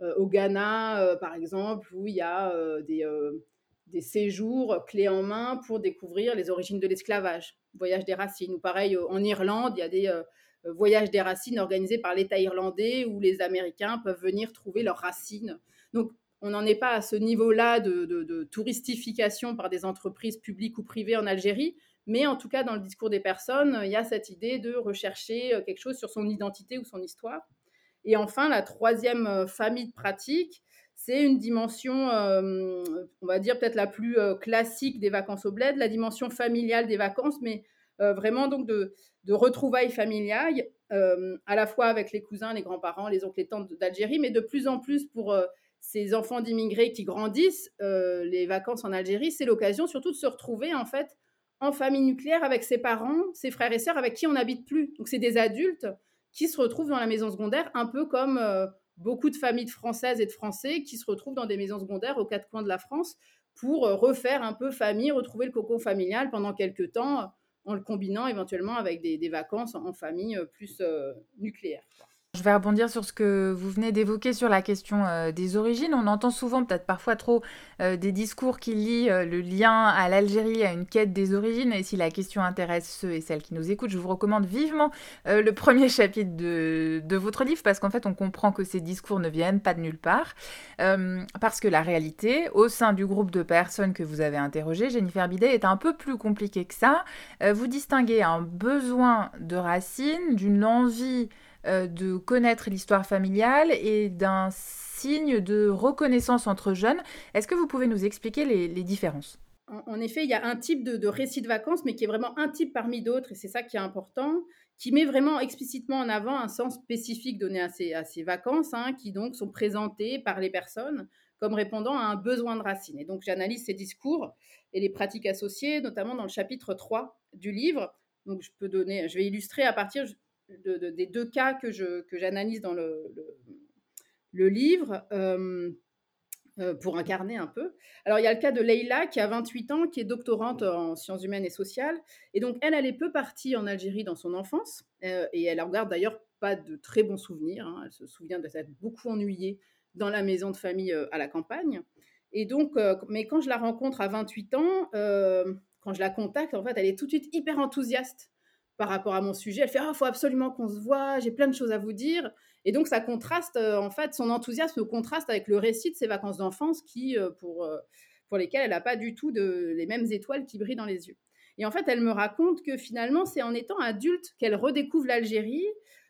euh, au Ghana euh, par exemple, où il y a euh, des, séjours clés en main pour découvrir les origines de l'esclavage, voyage des racines. Ou pareil en Irlande, il y a des voyages des racines organisés par l'État irlandais où les Américains peuvent venir trouver leurs racines. Donc on n'en est pas à ce niveau-là de, touristification par des entreprises publiques ou privées en Algérie, mais en tout cas, dans le discours des personnes, il y a cette idée de rechercher euh, quelque chose sur son identité ou son histoire. Et enfin, la troisième euh, famille de pratiques, c'est une dimension, on va dire peut-être la plus classique des vacances au bled, la dimension familiale des vacances, mais vraiment donc de, de retrouvailles familiales, à la fois avec les cousins, les grands-parents, les oncles et tantes d'Algérie, mais de plus en plus pour ces enfants d'immigrés qui grandissent, les vacances en Algérie, c'est l'occasion surtout de se retrouver en fait en famille nucléaire avec ses parents, ses frères et sœurs avec qui on n'habite plus. Donc c'est des adultes qui se retrouvent dans la maison secondaire, un peu comme beaucoup de familles de Françaises et de Français qui se retrouvent dans des maisons secondaires aux quatre coins de la France pour euh, refaire un peu famille, retrouver le cocon familial pendant quelques temps, en le combinant éventuellement avec des, vacances en famille euh, plus euh, nucléaires. Je vais rebondir sur ce que vous venez d'évoquer sur la question euh, des origines. On entend souvent, peut-être parfois trop, euh, des discours qui lient euh, le lien à l'Algérie à une quête des origines. Et si la question intéresse ceux et celles qui nous écoutent, je vous recommande vivement le premier chapitre de, de votre livre, parce qu'en fait, on comprend que ces discours ne viennent pas de nulle part. parce que la réalité, au sein du groupe de personnes que vous avez interrogé, Jennifer Bidet, est un peu plus compliquée que ça. vous distinguez un besoin de racines, d'une envie de connaître l'histoire familiale et d'un signe de reconnaissance entre jeunes. Est-ce que vous pouvez nous expliquer les, différences? En, effet, il y a un type de, récit de vacances, mais qui est vraiment un type parmi d'autres, et c'est ça qui est important, qui met vraiment explicitement en avant un sens spécifique donné à ces, vacances, hein, qui donc sont présentées par les personnes comme répondant à un besoin de racines. Et donc j'analyse ces discours et les pratiques associées, notamment dans le chapitre 3 du livre. Donc je peux donner, je vais illustrer à partir des deux cas que, je, que j'analyse dans le, le, livre euh, euh, pour incarner un peu. Alors, il y a le cas de Leïla qui a 28 ans, qui est doctorante en sciences humaines et sociales. Et donc, elle, elle est peu partie en Algérie dans son enfance. Euh, et elle en garde d'ailleurs pas de très bons souvenirs. Hein. Elle se souvient de s'être beaucoup ennuyée dans la maison de famille à la campagne. Et donc, mais quand je la rencontre à 28 ans, quand je la contacte, en fait, elle est tout de suite hyper enthousiaste par rapport à mon sujet. Elle fait ah, faut absolument qu'on se voit, j'ai plein de choses à vous dire. Et donc, ça contraste, euh, en fait, son enthousiasme contraste avec le récit de ses vacances d'enfance qui, euh, pour, euh, pour lesquelles elle n'a pas du tout les mêmes étoiles qui brillent dans les yeux. Et en fait, elle me raconte que finalement, c'est en étant adulte qu'elle redécouvre l'Algérie,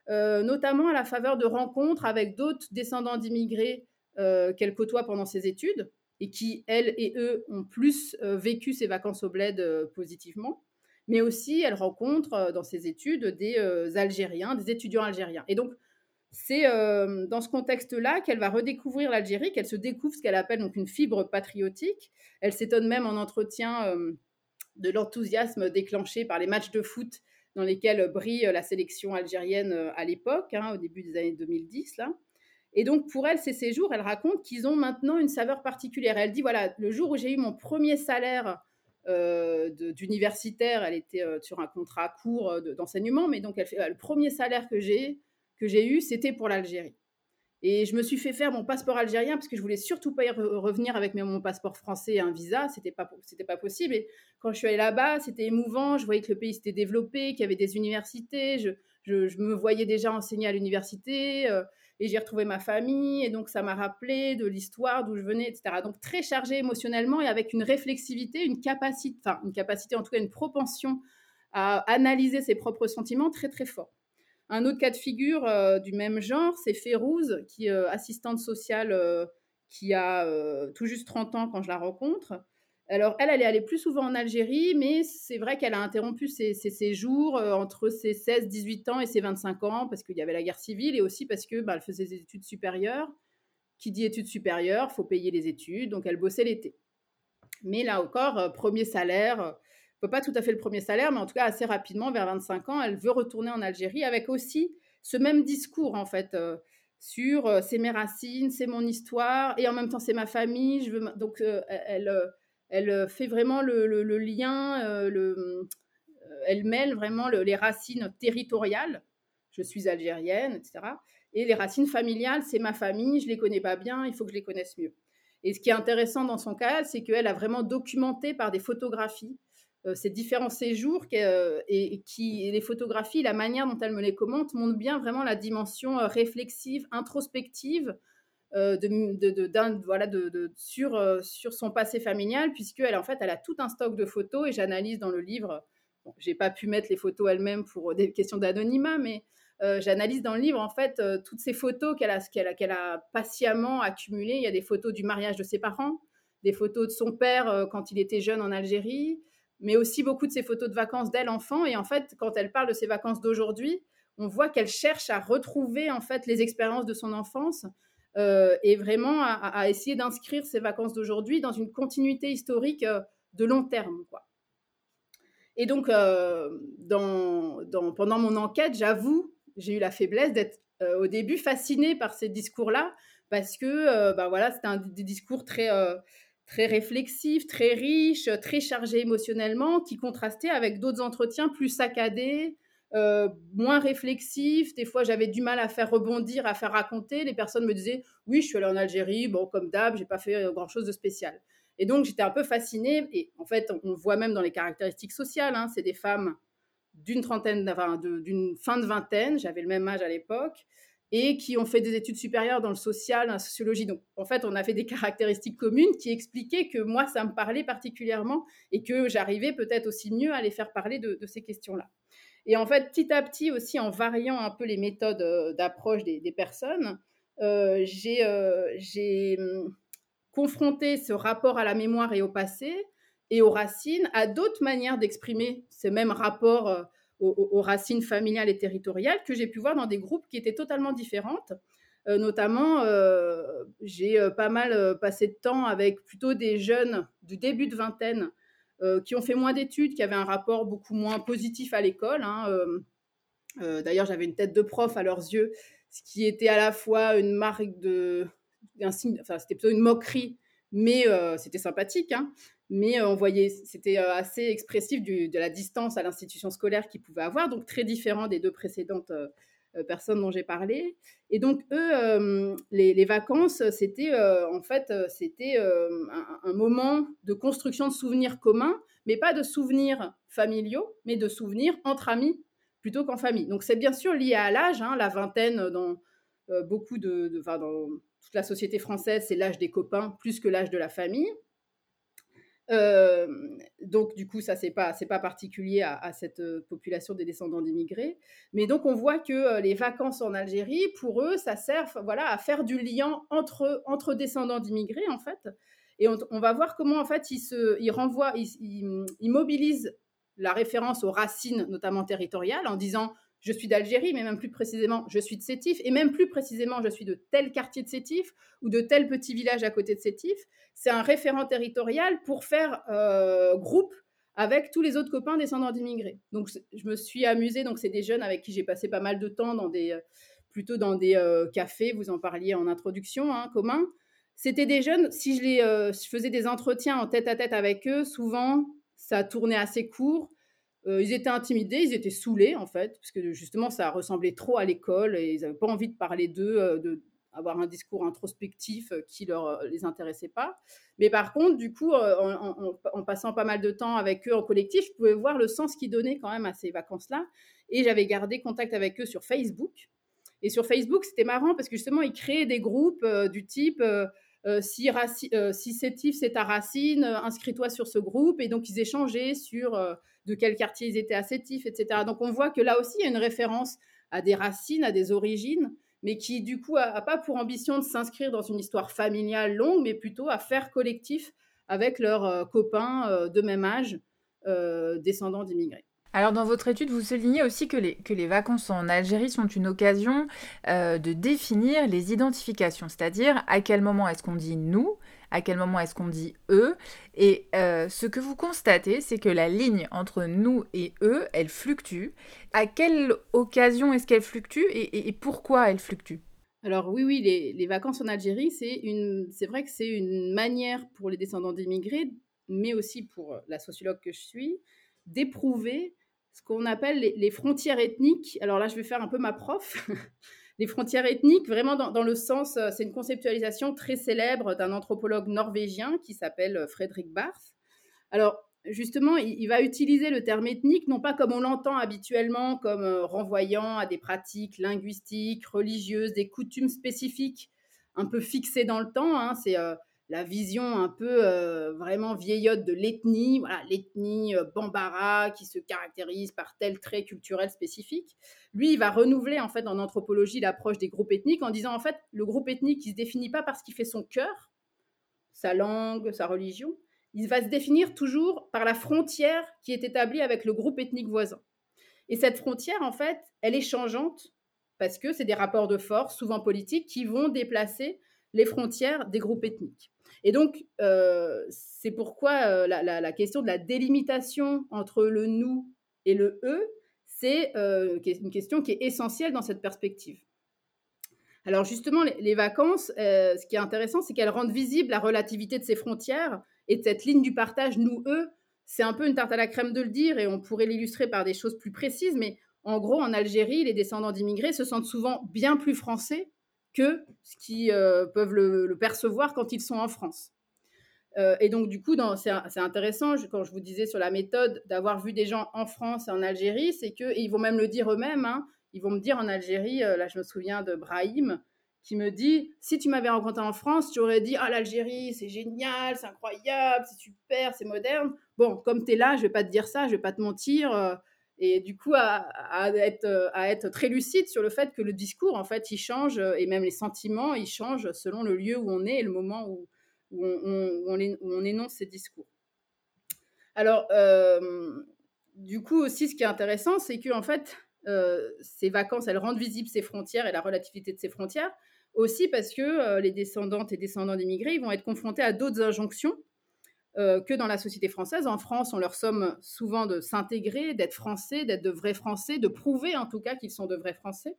notamment à la faveur de rencontres avec d'autres descendants d'immigrés qu'elle côtoie pendant ses études et qui, elles et eux, ont plus vécu ces vacances au bled positivement mais aussi elle rencontre euh, dans ses études des euh, Algériens, des étudiants algériens. Et donc, c'est euh, dans ce contexte-là qu'elle va redécouvrir l'Algérie, qu'elle se découvre ce qu'elle appelle donc une fibre patriotique. Elle s'étonne même en entretien de l'enthousiasme déclenché par les matchs de foot dans lesquels brille la sélection algérienne à l'époque, hein, au début des années 2010. Là. Et donc, pour elle, ces séjours, elle raconte qu'ils ont maintenant une saveur particulière. Elle dit, voilà, le jour où j'ai eu mon premier salaire d'universitaire, elle était euh, sur un contrat court euh, d'enseignement, mais donc elle le premier salaire que j'ai que j'ai eu, c'était pour l'Algérie. Et je me suis fait faire mon passeport algérien parce que je voulais surtout pas y revenir avec mon passeport français et un visa, c'était pas c'était pas possible. Et quand je suis allée là-bas, c'était émouvant. Je voyais que le pays s'était développé, qu'il y avait des universités. Je, je, me voyais déjà enseigner à l'université et j'ai retrouvé ma famille et donc ça m'a rappelé de l'histoire d'où je venais, etc. Donc très chargé émotionnellement et avec une réflexivité, une capacité, enfin une capacité en tout cas une propension à analyser ses propres sentiments très très fort. Un autre cas de figure euh, du même genre, c'est Férouz, qui est euh, assistante sociale euh, qui a tout juste 30 ans quand je la rencontre alors, elle, elle est allée plus souvent en Algérie, mais c'est vrai qu'elle a interrompu ses, séjours euh, entre ses 16, 18 ans et ses 25 ans, parce qu'il y avait la guerre civile et aussi parce qu'elle bah, faisait des études supérieures. Qui dit études supérieures, faut payer les études, donc elle bossait l'été. Mais là encore, euh, premier salaire, euh, pas tout à fait le premier salaire, mais en tout cas assez rapidement, vers 25 ans, elle veut retourner en Algérie avec aussi ce même discours, en fait, sur c'est mes racines, c'est mon histoire, et en même temps c'est ma famille. Donc elle elle euh, fait vraiment le, lien, euh, euh, elle mêle vraiment les racines territoriales. Je suis algérienne, etc. Et les racines familiales, c'est ma famille, je les connais pas bien, il faut que je les connaisse mieux. Et ce qui est intéressant dans son cas, c'est qu'elle a vraiment documenté par des photographies ces différents séjours et, qui les photographies, la manière dont elle me les commente montre bien vraiment la dimension réflexive, introspective euh, de, voilà, de, sur, euh, sur son passé familial, puisqu'elle, en fait, elle a tout un stock de photos et j'analyse dans le livre. Bon, j'ai pas pu mettre les photos elles-mêmes pour des questions d'anonymat, mais j'analyse dans le livre en fait toutes ces photos qu'elle a, qu'elle a, a patiemment accumulées. Il y a des photos du mariage de ses parents, des photos de son père quand il était jeune en Algérie, mais aussi beaucoup de ses photos de vacances d'elle enfant. Et en fait, quand elle parle de ses vacances d'aujourd'hui, on voit qu'elle cherche à retrouver en fait les expériences de son enfance euh, et vraiment à, essayer d'inscrire ses vacances d'aujourd'hui dans une continuité historique euh, de long terme. Quoi. Et donc, euh, pendant mon enquête, j'avoue, j'ai eu la faiblesse d'être au début fascinée par ces discours-là parce que bah voilà, c'était un des discours très très réflexif, très riche, très chargé émotionnellement, qui contrastait avec d'autres entretiens plus saccadés, euh, moins réflexifs. Des fois, j'avais du mal à faire rebondir, à faire raconter. Les personnes me disaient Oui, je suis allée en Algérie, bon, comme d'hab, j'ai pas fait euh, grand-chose de spécial. Et donc, j'étais un peu fascinée. Et en fait, on voit même dans les caractéristiques sociales, hein, c'est des femmes d'une trentaine, d'une fin de vingtaine, j'avais le même âge à l'époque, et qui ont fait des études supérieures dans le social, la sociologie. Donc, en fait, on a fait des caractéristiques communes qui expliquaient que moi, ça me parlait particulièrement et que j'arrivais peut-être aussi mieux à les faire parler de, ces questions-là. Et en fait, petit à petit aussi, en variant un peu les méthodes euh, d'approche des, personnes, euh, j'ai euh, hum, confronté ce rapport à la mémoire et au passé et aux racines à d'autres manières d'exprimer ces mêmes rapports aux, racines familiales et territoriales que j'ai pu voir dans des groupes qui étaient totalement différentes. Notamment, j'ai pas mal passé de temps avec plutôt des jeunes du début de vingtaine qui ont fait moins d'études, qui avaient un rapport beaucoup moins positif à l'école. Hein, d'ailleurs, j'avais une tête de prof à leurs yeux, ce qui était à la fois une marque de, un signe, enfin c'était plutôt une moquerie, mais c'était sympathique. Hein mais euh, on voyait, c'était euh, assez expressif de la distance à l'institution scolaire qu'ils pouvaient avoir, donc très différent des deux précédentes euh, personnes dont j'ai parlé. Et donc eux, les, vacances, c'était en fait c'était un, moment de construction de souvenirs communs, mais pas de souvenirs familiaux, mais de souvenirs entre amis plutôt qu'en famille. Donc c'est bien sûr lié à l'âge, hein, la vingtaine dans beaucoup de dans toute la société française, c'est l'âge des copains plus que l'âge de la famille. Donc, du coup, ça, c'est pas, c'est pas particulier à, cette population des descendants d'immigrés. Mais donc, on voit que les vacances en Algérie, pour eux, ça sert voilà, à faire du lien entre, entre descendants d'immigrés, en fait. Et on, va voir comment, en fait, ils, se, ils renvoient, ils, ils mobilisent la référence aux racines, notamment territoriales, en disant je suis d'Algérie, mais même plus précisément, je suis de Sétif, et même plus précisément, je suis de tel quartier de Sétif ou de tel petit village à côté de Sétif. C'est un référent territorial pour faire euh, groupe avec tous les autres copains descendants d'immigrés. Donc, je me suis amusée. Donc, c'est des jeunes avec qui j'ai passé pas mal de temps dans des, euh, plutôt dans des euh, cafés. Vous en parliez en introduction, hein, commun. C'était des jeunes. Si je les, je faisais des entretiens en tête à tête avec eux, souvent, ça tournait assez court euh, ils étaient intimidés, ils étaient saoulés en fait, parce que justement ça ressemblait trop à l'école et ils n'avaient pas envie de parler d'eux, euh, de avoir un discours introspectif euh, qui leur les intéressait pas. Mais par contre, du coup, en, passant pas mal de temps avec eux en collectif, je pouvais voir le sens qu'ils donnaient quand même à ces vacances-là. Et j'avais gardé contact avec eux sur Facebook. Et sur Facebook, c'était marrant parce que justement, ils créaient des groupes du type si, si Sétif, c'est ta racine, inscris-toi sur ce groupe. Et donc, ils échangeaient sur de quel quartier ils étaient à Sétif, etc. Donc on voit que là aussi, il y a une référence à des racines, à des origines, mais qui du coup n'a pas pour ambition de s'inscrire dans une histoire familiale longue, mais plutôt à faire collectif avec leurs euh, copains euh, de même âge, euh, descendants d'immigrés. Alors dans votre étude, vous soulignez aussi que les, que les vacances en Algérie sont une occasion de définir les identifications, c'est-à-dire à quel moment est-ce qu'on dit nous à quel moment est-ce qu'on dit eux. Et euh, ce que vous constatez, c'est que la ligne entre nous et eux, elle fluctue. À quelle occasion est-ce qu'elle fluctue et, pourquoi elle fluctue? Alors oui, oui, les, vacances en Algérie, c'est vrai que c'est une manière pour les descendants d'immigrés, mais aussi pour la sociologue que je suis, d'éprouver ce qu'on appelle les, frontières ethniques. Alors là, je vais faire un peu ma prof. les frontières ethniques, vraiment dans, le sens, euh, c'est une conceptualisation très célèbre d'un anthropologue norvégien qui s'appelle euh, Frédéric Barth. Alors, justement, il, va utiliser le terme ethnique, non pas comme on l'entend habituellement, comme euh, renvoyant à des pratiques linguistiques, religieuses, des coutumes spécifiques, un peu fixées dans le temps. Hein. c'est la vision un peu euh, vraiment vieillotte de l'ethnie, l'ethnie euh, bambara qui se caractérise par tel trait culturel spécifique. Lui, il va renouveler en fait en anthropologie l'approche des groupes ethniques en disant en fait le groupe ethnique il se définit pas par ce qui fait son cœur, sa langue, sa religion, il va se définir toujours par la frontière qui est établie avec le groupe ethnique voisin. Et cette frontière en fait, elle est changeante parce que c'est des rapports de force, souvent politiques, qui vont déplacer les frontières des groupes ethniques. Et donc, euh, c'est pourquoi euh, la, question de la délimitation entre le nous et le eux, c'est euh, une question qui est essentielle dans cette perspective. Alors justement, les, vacances, ce qui est intéressant, c'est qu'elles rendent visible la relativité de ces frontières et de cette ligne du partage nous-eux. C'est un peu une tarte à la crème de le dire et on pourrait l'illustrer par des choses plus précises, mais en gros, en Algérie, les descendants d'immigrés se sentent souvent bien plus français que ce qu'ils euh, peuvent le, percevoir quand ils sont en France. Euh, et donc, du coup, c'est intéressant, quand je vous disais sur la méthode d'avoir vu des gens en France et en Algérie, c'est qu'ils vont même le dire eux-mêmes. Hein. ils vont me dire en Algérie, euh, là je me souviens de Brahim, qui me dit si tu m'avais rencontré en France, tu aurais dit ah l'Algérie c'est génial, c'est incroyable, c'est super, c'est moderne. Bon, comme tu es là, je vais pas te dire ça, je vais pas te mentir et du coup à, être, très lucide sur le fait que le discours, en fait, il change, et même les sentiments, ils changent selon le lieu où on est et le moment où, on, énonce ces discours. Alors, euh, du coup aussi, ce qui est intéressant, c'est que en fait, euh, ces vacances, elles rendent visibles ces frontières et la relativité de ces frontières, aussi parce que euh, les descendantes et descendants d'immigrés, ils vont être confrontés à d'autres injonctions euh, que dans la société française. En France, on leur somme souvent de s'intégrer, d'être français, d'être de vrais français, de prouver en tout cas qu'ils sont de vrais français.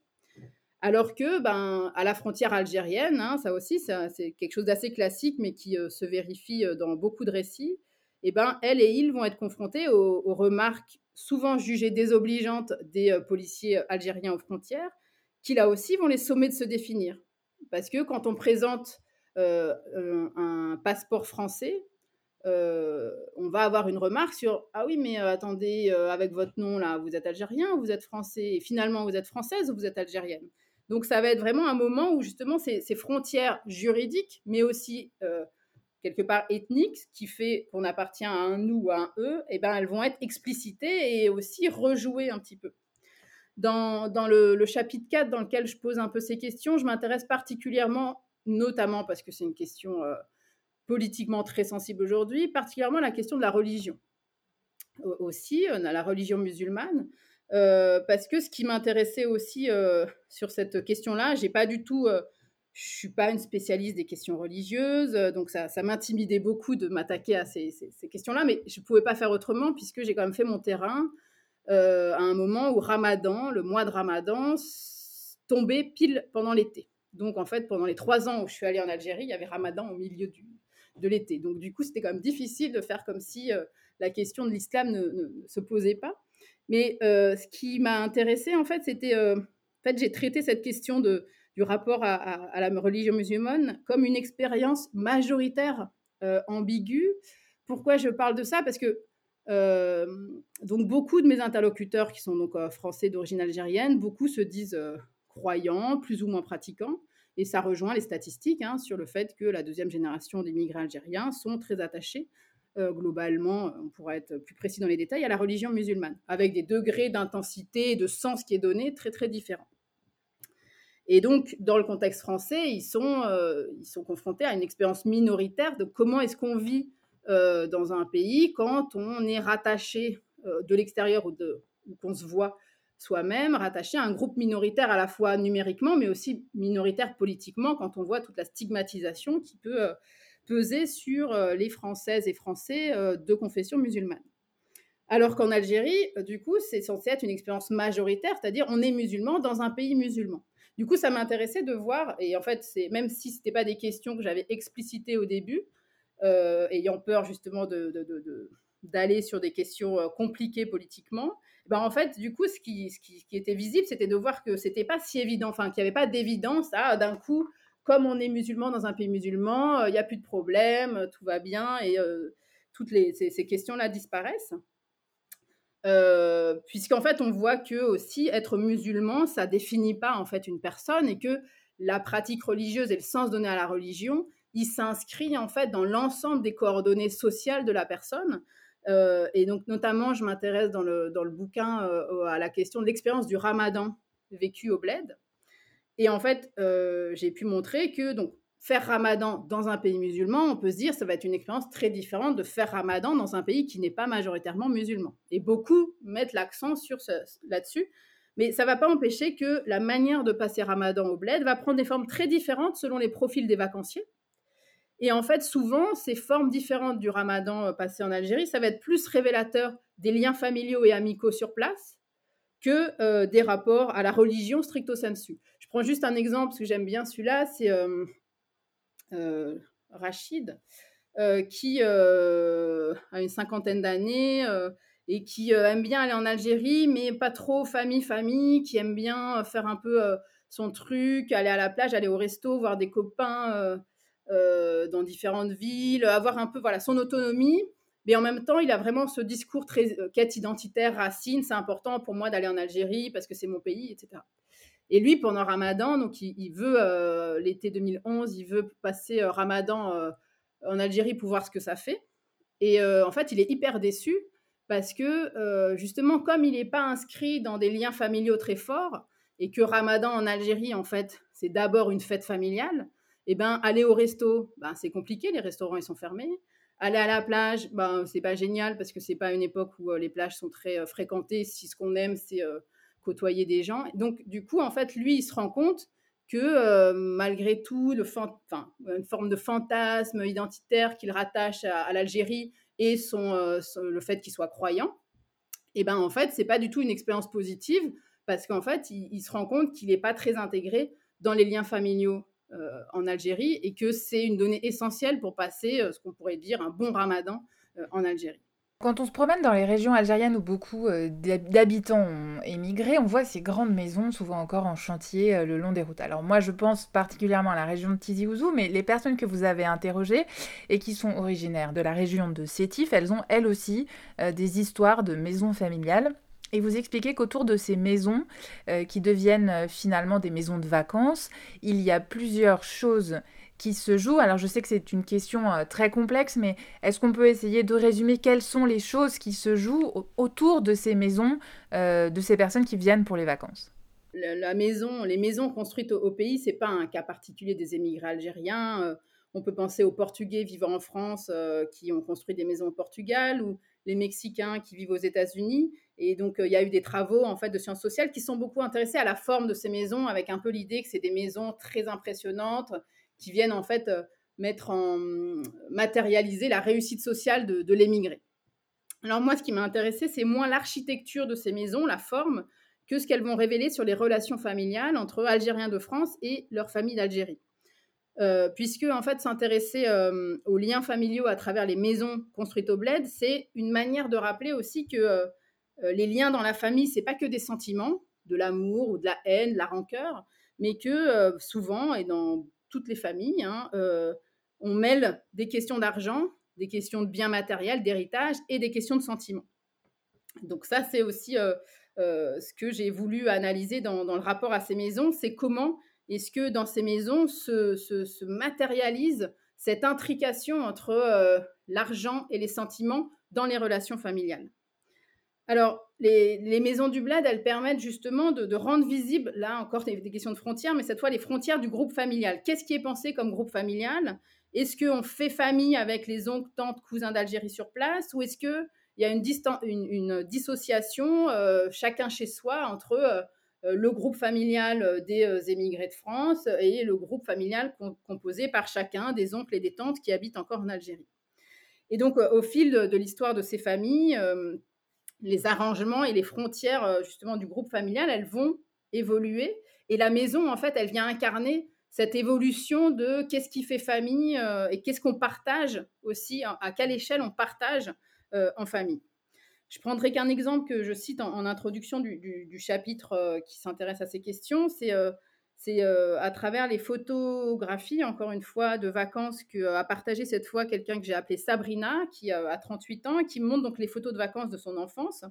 Alors que, ben, à la frontière algérienne, hein, ça aussi, c'est quelque chose d'assez classique, mais qui euh, se vérifie euh, dans beaucoup de récits. Et eh ben, elles et ils vont être confrontés aux, remarques souvent jugées désobligeantes des policiers algériens aux frontières, qui là aussi vont les sommer de se définir. Parce que quand on présente un passeport français, euh, on va avoir une remarque sur ah oui mais euh, attendez euh, avec votre nom là vous êtes algérien ou vous êtes français? Et finalement vous êtes française ou vous êtes algérienne? Donc ça va être vraiment un moment où justement ces, frontières juridiques mais aussi quelque part ethniques qui fait qu'on appartient à un nous ou à un eux et eh ben elles vont être explicitées et aussi rejouées un petit peu. Dans, le, le, chapitre 4 dans lequel je pose un peu ces questions je m'intéresse particulièrement notamment parce que c'est une question politiquement très sensible aujourd'hui, particulièrement la question de la religion. Aussi, on a la religion musulmane, euh, parce que ce qui m'intéressait aussi euh, sur cette question-là, j'ai pas du tout, euh, je suis pas une spécialiste des questions religieuses, donc ça, ça m'intimidait beaucoup de m'attaquer à ces, ces, questions-là, mais je pouvais pas faire autrement puisque j'ai quand même fait mon terrain à un moment où Ramadan, le mois de Ramadan, tombait pile pendant l'été. Donc en fait, pendant les trois ans où je suis allée en Algérie, il y avait Ramadan au milieu du, de l'été. Donc du coup, c'était quand même difficile de faire comme si euh, la question de l'islam ne, se posait pas. Mais euh, ce qui m'a intéressé en fait, c'était, euh, en fait, j'ai traité cette question de, du rapport à, la religion musulmane comme une expérience majoritaire ambiguë. Pourquoi je parle de ça? Parce que donc beaucoup de mes interlocuteurs qui sont donc français d'origine algérienne, beaucoup se disent croyants, plus ou moins pratiquants. Et ça rejoint les statistiques hein, sur le fait que la deuxième génération d'immigrés algériens sont très attachés, euh, globalement, on pourrait être plus précis dans les détails, à la religion musulmane, avec des degrés d'intensité et de sens qui est donné très très différents. Et donc, dans le contexte français, ils sont, euh, ils sont confrontés à une expérience minoritaire de comment est-ce qu'on vit euh, dans un pays quand on est rattaché de l'extérieur ou, ou qu'on se voit soi-même rattaché à un groupe minoritaire à la fois numériquement, mais aussi minoritaire politiquement, quand on voit toute la stigmatisation qui peut euh, peser sur euh, les Françaises et Français euh, de confession musulmane. Alors qu'en Algérie, du coup, c'est censé être une expérience majoritaire, c'est-à-dire on est musulman dans un pays musulman. Du coup, ça m'intéressait de voir, et en fait, c'est même si ce n'était pas des questions que j'avais explicitées au début, ayant peur justement d'aller sur des questions compliquées politiquement, ben, en fait, du coup, ce qui, ce qui, était visible, c'était de voir que c'était pas si évident, enfin, qu'il n'y avait pas d'évidence, ah, d'un coup, comme on est musulman dans un pays musulman, euh, il n'y a plus de problème, euh, tout va bien, et euh, toutes les, ces, questions-là disparaissent. puisqu'en fait, on voit que aussi être musulman, ça définit pas en fait une personne, et que la pratique religieuse et le sens donné à la religion, il s'inscrit en fait dans l'ensemble des coordonnées sociales de la personne. Euh, et donc, notamment, je m'intéresse dans le, dans le bouquin euh, à la question de l'expérience du ramadan vécu au bled. Et en fait, euh, j'ai pu montrer que donc, faire ramadan dans un pays musulman, on peut se dire ça va être une expérience très différente de faire ramadan dans un pays qui n'est pas majoritairement musulman. Et beaucoup mettent l'accent sur ce, là-dessus. Mais ça ne va pas empêcher que la manière de passer ramadan au bled va prendre des formes très différentes selon les profils des vacanciers. Et en fait, souvent, ces formes différentes du ramadan euh, passé en Algérie, ça va être plus révélateur des liens familiaux et amicaux sur place que euh, des rapports à la religion stricto sensu. Je prends juste un exemple, parce que j'aime bien celui-là, c'est euh, Rachid, qui a une cinquantaine d'années et qui aime bien aller en Algérie, mais pas trop famille-famille, qui aime bien faire un peu son truc, aller à la plage, aller au resto, voir des copains dans différentes villes, avoir un peu voilà, son autonomie. Mais en même temps, il a vraiment ce discours très euh, quête identitaire, racine. C'est important pour moi d'aller en Algérie parce que c'est mon pays, etc. Et lui, pendant Ramadan, donc il, veut euh, l'été 2011, il veut passer Ramadan en Algérie pour voir ce que ça fait. Et en fait, il est hyper déçu parce que justement, comme il n'est pas inscrit dans des liens familiaux très forts et que Ramadan en Algérie, en fait, c'est d'abord une fête familiale, eh ben, aller au resto, ben, c'est compliqué, les restaurants ils sont fermés. Aller à la plage, ben, c'est pas génial parce que c'est pas une époque où euh, les plages sont très euh, fréquentées. Si ce qu'on aime, c'est euh, côtoyer des gens. Donc, du coup, en fait, lui, il se rend compte que malgré tout, le une forme de fantasme identitaire qu'il rattache à, l'Algérie et son, le fait qu'il soit croyant, et eh ben en fait, c'est pas du tout une expérience positive parce qu'en fait, il, il, se rend compte qu'il n'est pas très intégré dans les liens familiaux en Algérie et que c'est une donnée essentielle pour passer euh, ce qu'on pourrait dire un bon ramadan euh, en Algérie. Quand on se promène dans les régions algériennes où beaucoup d'habitants ont émigré, on voit ces grandes maisons, souvent encore en chantier le long des routes. Alors moi, je pense particulièrement à la région de Tizi Ouzou, mais les personnes que vous avez interrogées et qui sont originaires de la région de Sétif, elles ont elles aussi des histoires de maisons familiales. Et vous expliquez qu'autour de ces maisons, euh, qui deviennent euh, finalement des maisons de vacances, il y a plusieurs choses qui se jouent. Alors je sais que c'est une question euh, très complexe, mais est-ce qu'on peut essayer de résumer quelles sont les choses qui se jouent autour de ces maisons, de ces personnes qui viennent pour les vacances? La maison, les maisons construites au, pays, c'est pas un cas particulier des émigrés algériens. on peut penser aux Portugais vivant en France qui ont construit des maisons au Portugal ou les Mexicains qui vivent aux États-Unis. Et donc, euh, il y a eu des travaux en fait de sciences sociales qui sont beaucoup intéressés à la forme de ces maisons, avec un peu l'idée que c'est des maisons très impressionnantes qui viennent en fait euh, mettre en matérialiser la réussite sociale de, l'émigré. Alors moi, ce qui m'a intéressé, c'est moins l'architecture de ces maisons, la forme, que ce qu'elles vont révéler sur les relations familiales entre Algériens de France et leur famille d'Algérie. Euh, puisque en fait s'intéresser aux liens familiaux à travers les maisons construites au bled, c'est une manière de rappeler aussi que les liens dans la famille, c'est pas que des sentiments, de l'amour ou de la haine, de la rancœur, mais que euh, souvent, et dans toutes les familles, hein, euh, on mêle des questions d'argent, des questions de biens matériels, d'héritage et des questions de sentiments. Donc ça, c'est aussi ce que j'ai voulu analyser dans, le rapport à ces maisons, c'est comment est-ce que dans ces maisons se matérialise cette intrication entre l'argent et les sentiments dans les relations familiales. Alors, les, maisons du bled, elles permettent justement de, rendre visible, là encore des, questions de frontières, mais cette fois les frontières du groupe familial. Qu'est-ce qui est pensé comme groupe familial? Est-ce qu'on fait famille avec les oncles, tantes, cousins d'Algérie sur place? Ou est-ce qu'il y a une, dissociation, euh, chacun chez soi, entre euh, le groupe familial des euh, émigrés de France et le groupe familial composé par chacun des oncles et des tantes qui habitent encore en Algérie? Et donc, au fil de l'histoire de ces familles, les arrangements et les frontières euh, justement du groupe familial, elles vont évoluer. Et la maison, en fait, elle vient incarner cette évolution de qu'est-ce qui fait famille euh, et qu'est-ce qu'on partage aussi, à quelle échelle on partage euh, en famille. Je prendrai qu'un exemple que je cite en, introduction du, chapitre qui s'intéresse à ces questions, c'est c'est euh, à travers les photographies, encore une fois, de vacances que a partagé cette fois quelqu'un que j'ai appelé Sabrina, qui a 38 ans, qui montre donc les photos de vacances de son enfance.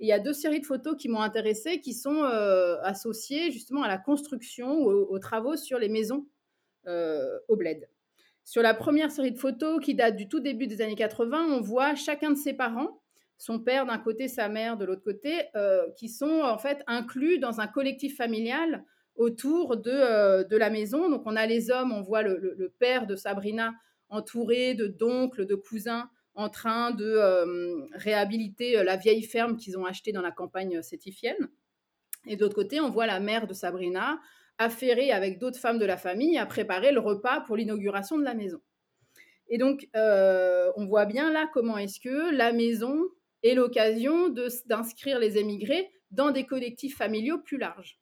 Il y a deux séries de photos qui m'ont intéressée, qui sont euh, associées justement à la construction ou aux, travaux sur les maisons euh, au bled. Sur la première série de photos qui date du tout début des années 80, on voit chacun de ses parents, son père d'un côté, sa mère de l'autre côté, qui sont en fait inclus dans un collectif familial autour de, de, la maison. Donc on a les hommes, on voit le, père de Sabrina entouré de d'oncles, de cousins en train de euh, réhabiliter euh, la vieille ferme qu'ils ont achetée dans la campagne sétifienne. Et d'autre côté, on voit la mère de Sabrina affairée avec d'autres femmes de la famille à préparer le repas pour l'inauguration de la maison. Et donc, euh, on voit bien là comment est-ce que la maison est l'occasion d'inscrire les émigrés dans des collectifs familiaux plus larges.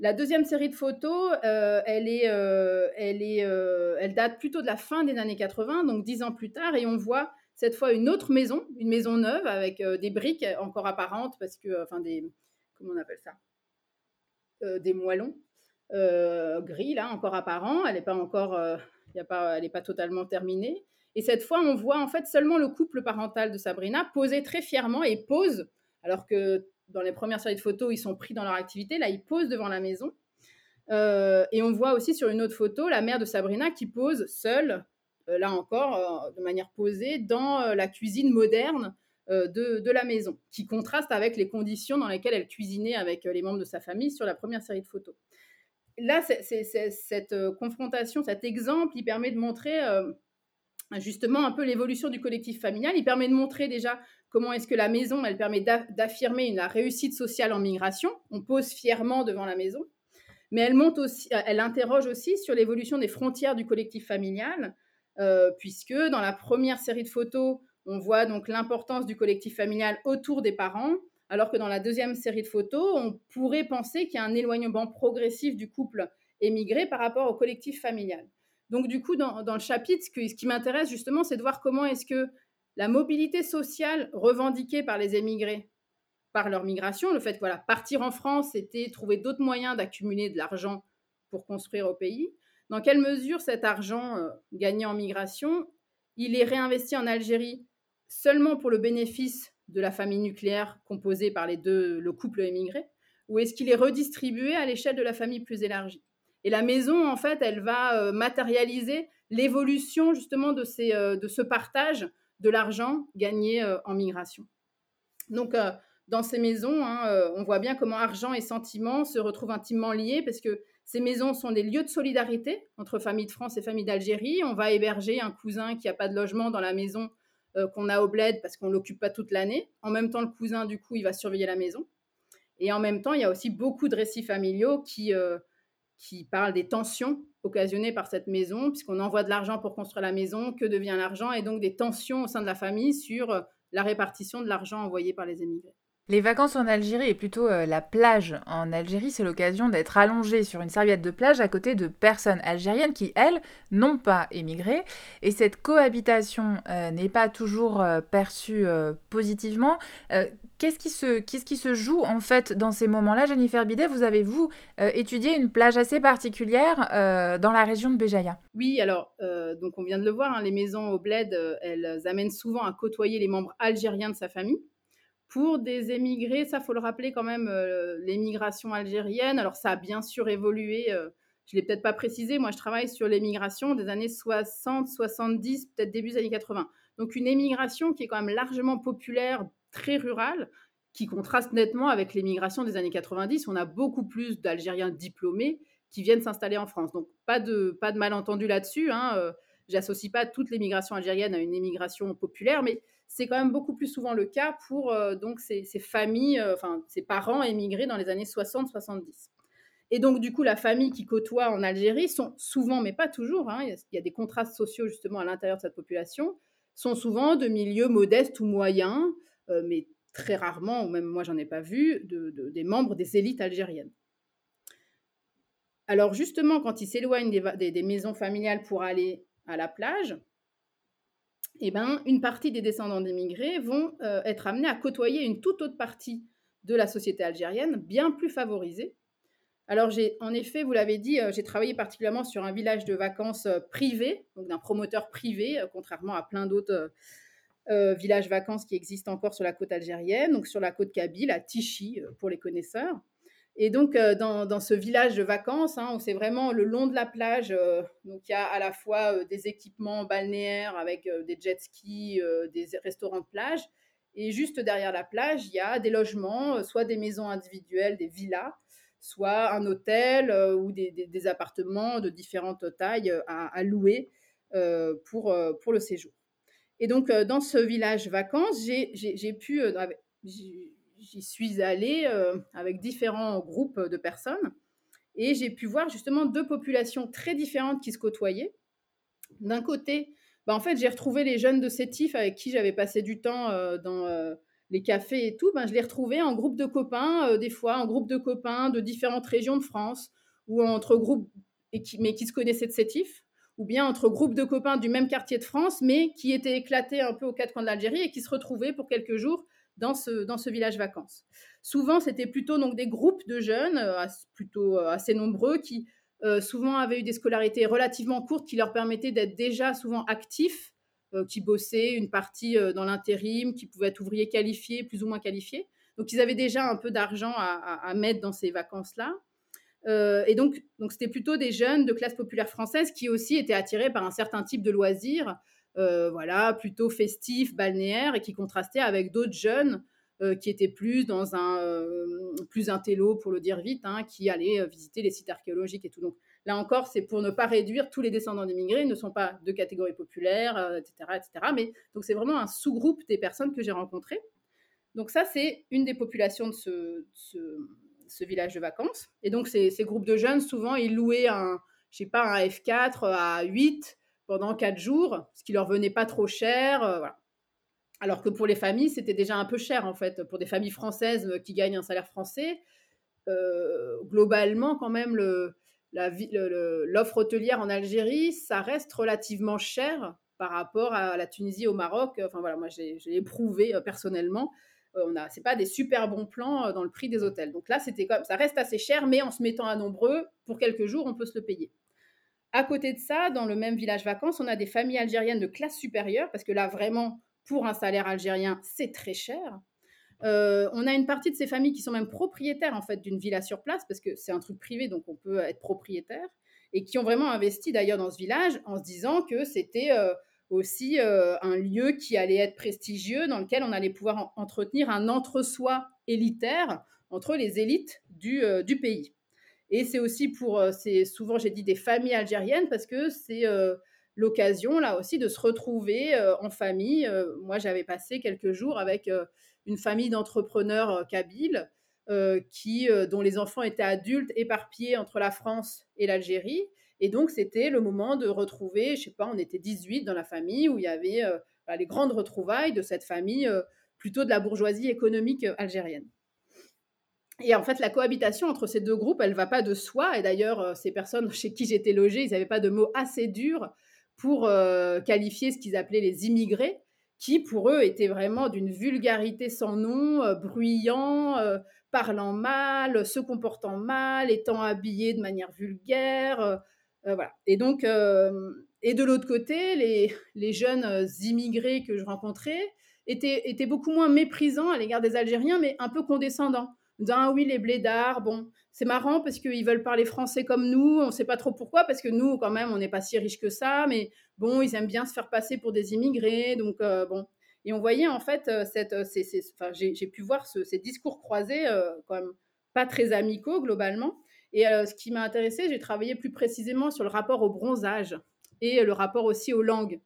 La deuxième série de photos, euh, elle, est, euh, elle, est, euh, elle date plutôt de la fin des années 80, donc dix ans plus tard, et on voit cette fois une autre maison, une maison neuve avec des briques encore apparentes, parce que, enfin, des, comment on appelle ça Des moellons gris, là, encore apparents. Elle n'est pas encore, y a pas, elle n'est pas totalement terminée. Et cette fois, on voit en fait seulement le couple parental de Sabrina poser très fièrement et pose, alors que dans les premières séries de photos, ils sont pris dans leur activité. Là, ils posent devant la maison. Euh, et on voit aussi sur une autre photo la mère de Sabrina qui pose seule, euh, là encore, euh, de manière posée, dans la cuisine moderne de, la maison, qui contraste avec les conditions dans lesquelles elle cuisinait avec les membres de sa famille sur la première série de photos. Là, cette confrontation, cet exemple, il permet de montrer justement un peu l'évolution du collectif familial. Il permet de montrer déjà Comment est-ce que la maison, elle permet d'affirmer la réussite sociale en migration? On pose fièrement devant la maison. Mais elle, monte aussi, euh, elle interroge aussi sur l'évolution des frontières du collectif familial, euh, puisque dans la première série de photos, on voit donc l'importance du collectif familial autour des parents, alors que dans la deuxième série de photos, on pourrait penser qu'il y a un éloignement progressif du couple émigré par rapport au collectif familial. Donc du coup, dans, le chapitre, ce qui m'intéresse justement, c'est de voir comment est-ce que la mobilité sociale revendiquée par les émigrés par leur migration, le fait que voilà, partir en France, c'était trouver d'autres moyens d'accumuler de l'argent pour construire au pays. Dans quelle mesure cet argent euh, gagné en migration, il est réinvesti en Algérie seulement pour le bénéfice de la famille nucléaire composée par les deux, le couple émigré, ou est-ce qu'il est redistribué à l'échelle de la famille plus élargie? Et la maison, en fait, elle va euh, matérialiser l'évolution justement de, euh, de ce partage de l'argent gagné euh, en migration. Donc, euh, dans ces maisons, hein, euh, on voit bien comment argent et sentiment se retrouvent intimement liés parce que ces maisons sont des lieux de solidarité entre familles de France et familles d'Algérie. On va héberger un cousin qui n'a pas de logement dans la maison qu'on a au bled parce qu'on ne l'occupe pas toute l'année. En même temps, le cousin, du coup, il va surveiller la maison. Et en même temps, il y a aussi beaucoup de récits familiaux qui, qui parlent des tensions occasionnées par cette maison, puisqu'on envoie de l'argent pour construire la maison, que devient l'argent, et donc des tensions au sein de la famille sur euh, la répartition de l'argent envoyé par les émigrés. Les vacances en Algérie et plutôt euh, la plage en Algérie, c'est l'occasion d'être allongé sur une serviette de plage à côté de personnes algériennes qui, elles, n'ont pas émigré. Et cette cohabitation euh, n'est pas toujours euh, perçue positivement. Qu'est-ce qui, se, joue en fait dans ces moments-là Jennifer Bidet, vous avez, vous, étudié une plage assez particulière dans la région de Béjaïa Oui, alors, donc on vient de le voir, hein, les maisons au bled, elles amènent souvent à côtoyer les membres algériens de sa famille. Pour des émigrés, ça faut le rappeler quand même, euh, l'émigration algérienne, alors ça a bien sûr évolué, euh, je ne l'ai peut-être pas précisé, moi je travaille sur l'émigration des années 60, 70, peut-être début des années 80. Donc une émigration qui est quand même largement populaire, très rurale, qui contraste nettement avec l'émigration des années 90. On a beaucoup plus d'Algériens diplômés qui viennent s'installer en France. Donc pas de, pas de malentendu là-dessus. Hein. Euh, J'associe pas toute l'émigration algérienne à une émigration populaire, mais c'est quand même beaucoup plus souvent le cas pour euh, donc ces, familles, euh, enfin ces parents émigrés dans les années 60-70. Et donc du coup, la famille qui côtoie en Algérie sont souvent, mais pas toujours, hein, il y a des contrastes sociaux justement à l'intérieur de cette population, sont souvent de milieux modestes ou moyens, euh, mais très rarement, ou même moi j'en ai pas vu, des membres des élites algériennes. Alors justement, quand ils s'éloignent des, maisons familiales pour aller à la plage, eh ben, une partie des descendants d'immigrés vont euh, être amenés à côtoyer une toute autre partie de la société algérienne, bien plus favorisée. Alors, en effet, vous l'avez dit, euh, j'ai travaillé particulièrement sur un village de vacances euh, privé, donc d'un promoteur privé, contrairement à plein d'autres villages vacances qui existent encore sur la côte algérienne, donc sur la côte kabyle, à Tichy, pour les connaisseurs. Et donc, dans, ce village de vacances, hein, c'est vraiment le long de la plage, donc il y a à la fois des équipements balnéaires avec des jet skis, des restaurants de plage, et juste derrière la plage, il y a des logements, soit des maisons individuelles, des villas, soit un hôtel ou des, appartements de différentes tailles à, louer pour, pour le séjour. Et donc, dans ce village vacances, j'ai pu, j'y suis allée avec différents groupes de personnes et j'ai pu voir justement deux populations très différentes qui se côtoyaient. D'un côté, bah, en fait, j'ai retrouvé les jeunes de Sétif avec qui j'avais passé du temps dans les cafés et tout. Ben, je les retrouvais en groupe de copains, des fois en groupe de copains de différentes régions de France ou entre groupes, mais qui se connaissaient de Sétif ou bien entre groupes de copains du même quartier de France, mais qui étaient éclatés un peu aux quatre coins de l'Algérie et qui se retrouvaient pour quelques jours dans ce, village vacances. Souvent, c'était plutôt donc des groupes de jeunes, euh, plutôt euh, assez nombreux, qui euh, souvent avaient eu des scolarités relativement courtes qui leur permettaient d'être déjà souvent actifs, qui bossaient une partie dans l'intérim, qui pouvaient être ouvriers qualifiés, plus ou moins qualifiés. Donc, ils avaient déjà un peu d'argent à, à, mettre dans ces vacances-là. et donc, donc c'était plutôt des jeunes de classe populaire française qui aussi étaient attirés par un certain type de loisirs, euh, voilà, plutôt festif, balnéaire, et qui contrastait avec d'autres jeunes euh, qui étaient plus dans un euh, plus intello, pour le dire vite, hein, qui allaient visiter les sites archéologiques et tout. Donc là encore, c'est pour ne pas réduire tous les descendants d'immigrés ne sont pas de catégorie populaire, etc., etc. Mais donc c'est vraiment un sous-groupe des personnes que j'ai rencontrées. Donc ça, c'est une des populations de ce, ce, village de vacances. Et donc ces, ces, groupes de jeunes, souvent, ils louaient un, je sais pas, un F4 à 8 pendant quatre jours, ce qui leur venait pas trop cher. Euh, Alors que pour les familles, c'était déjà un peu cher en fait. Pour des familles françaises euh, qui gagnent un salaire français, euh, globalement, quand même, l'offre hotelière en Algérie, ça reste relativement cher par rapport à la Tunisie, au Maroc. Enfin voilà, moi j'ai, éprouvé personnellement. on a, pas des super bons plans dans le prix des hôtels. Donc là, c'était ça reste assez cher, mais en se mettant à nombreux, pour quelques jours, on peut se le payer. À côté de ça, dans le même village vacances, on a des familles algériennes de classe supérieure, parce que là, vraiment, pour un salaire algérien, c'est très cher. Euh, on a une partie de ces familles qui sont même propriétaires en fait d'une villa sur place, parce que c'est un truc privé, donc on peut être propriétaire, et qui ont vraiment investi d'ailleurs dans ce village en se disant que c'était euh, aussi euh, un lieu qui allait être prestigieux, dans lequel on allait pouvoir entretenir un entre-soi élitaire entre les élites du pays. Et c'est aussi pour, euh, c'est souvent j'ai dit des familles algériennes parce que c'est euh, l'occasion là aussi de se retrouver euh, en famille. moi, j'avais passé quelques jours avec une famille d'entrepreneurs kabyles qui, dont les enfants étaient adultes éparpillés entre la France et l'Algérie. Et donc, c'était le moment de retrouver, je sais pas, on était 18 dans la famille où il y avait les grandes retrouvailles de cette famille plutôt de la bourgeoisie économique algérienne. Et en fait, la cohabitation entre ces deux groupes, elle va pas de soi. Et d'ailleurs, euh, ces personnes chez qui j'étais logée, ils n'avaient pas de mots assez durs pour euh, qualifier ce qu'ils appelaient les immigrés, qui pour eux étaient vraiment d'une vulgarité sans nom, euh, bruyant, parlant mal, se comportant mal, étant habillés de manière vulgaire. voilà. Et donc, et de l'autre côté, les, jeunes immigrés que je rencontrais étaient beaucoup moins méprisants à l'égard des Algériens, mais un peu condescendants ah oui, les blédards, bon, c'est marrant parce qu'ils veulent parler français comme nous, on ne sait pas trop pourquoi, parce que nous, quand même, on n'est pas si riches que ça, mais bon, ils aiment bien se faire passer pour des immigrés, donc euh, bon. Et on voyait en fait, euh, cette, euh, enfin, j'ai pu voir ces discours croisés, quand même pas très amicaux globalement. Et ce qui m'a intéressé, j'ai travaillé plus précisément sur le rapport au bronzage et le rapport aussi aux langues.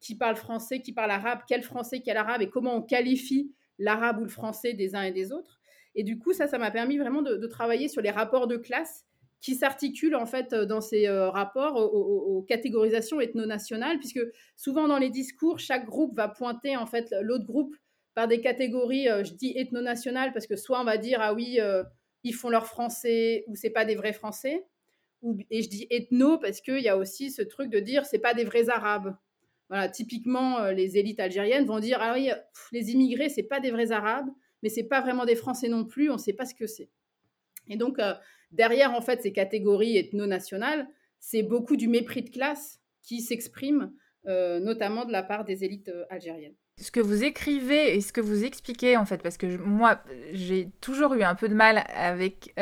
Qui parle français, qui parle arabe, quel français, quel arabe, et comment on qualifie l'arabe ou le français des uns et des autres. Et du coup, ça, ça m'a permis vraiment de, travailler sur les rapports de classe qui s'articulent en fait dans ces euh, rapports aux, catégorisations ethno-nationales, puisque souvent dans les discours, chaque groupe va pointer en fait l'autre groupe par des catégories, euh, je dis ethno-nationales, parce que soit on va dire, ah oui, euh, ils font leur français, ou c'est pas des vrais français, et je dis ethno, parce qu'il y a aussi ce truc de dire, c'est pas des vrais arabes. Voilà, typiquement, les élites algériennes vont dire, ah oui, les immigrés, c'est pas des vrais arabes, mais c'est pas vraiment des Français non plus, on ne sait pas ce que c'est. Et donc, euh, derrière, en fait, ces catégories ethno-nationales, c'est beaucoup du mépris de classe qui s'exprime, euh, notamment de la part des élites euh, algériennes. ce que vous écrivez et ce que vous expliquez en fait, parce que moi j'ai toujours eu un peu de mal avec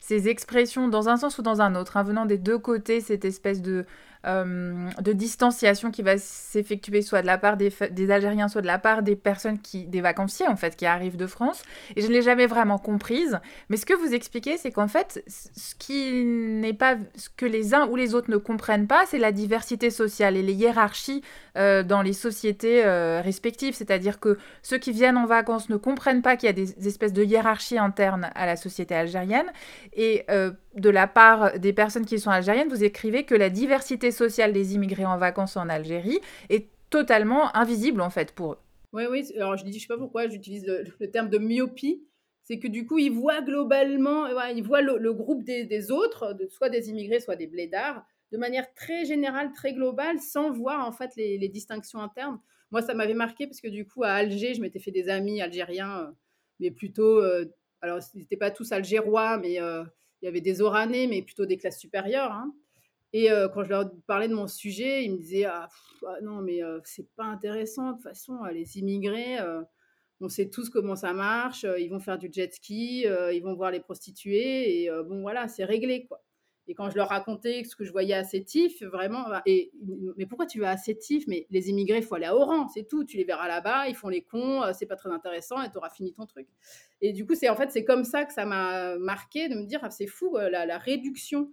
ces expressions dans un sens ou dans un autre, hein, venant des deux côtés, cette espèce de euh, de distanciation qui va s'effectuer soit de la part des, Algériens, soit de la part des personnes qui, des vacanciers en fait, qui arrivent de France. Et je ne l'ai jamais vraiment comprise. Mais ce que vous expliquez, c'est qu'en fait, ce qui n'est pas, ce que les uns ou les autres ne comprennent pas, c'est la diversité sociale et les hiérarchies euh, dans les sociétés euh, respectives. C'est-à-dire que ceux qui viennent en vacances ne comprennent pas qu'il y a des, espèces de hiérarchies internes à la société algérienne. Et de la part des personnes qui sont algériennes, vous écrivez que la diversité sociale des immigrés en vacances en Algérie est totalement invisible en fait pour eux. Oui, oui. Alors je dis, je sais pas pourquoi j'utilise le, terme de myopie. C'est que du coup, ils voient globalement, ils voient le, groupe des, autres, soit des immigrés, soit des blédards, de manière très générale, très globale, sans voir en fait les, distinctions internes. Moi, ça m'avait marqué parce que du coup, à Alger, je m'étais fait des amis algériens, euh, mais plutôt, euh, alors, ils n'étaient pas tous algérois, mais euh, il y avait des oranais, mais plutôt des classes supérieures. Hein. Et euh, quand je leur parlais de mon sujet, ils me disaient ah, ah non, mais euh, c'est pas intéressant. De toute façon, euh, les immigrés, on sait tous comment ça marche. ils vont faire du jet ski, ils vont voir les prostituées, et bon, voilà, c'est réglé, quoi. Et quand je leur racontais ce que je voyais à Sétif, vraiment, et, mais pourquoi tu vas à Sétif? Mais les immigrés, il faut aller à Oran, c'est tout. Tu les verras là-bas, ils font les cons, euh, c'est pas très intéressant et tu auras fini ton truc. Et du coup, c'est en fait, c'est comme ça que ça m'a marqué de me dire, ah, c'est fou, euh, la, réduction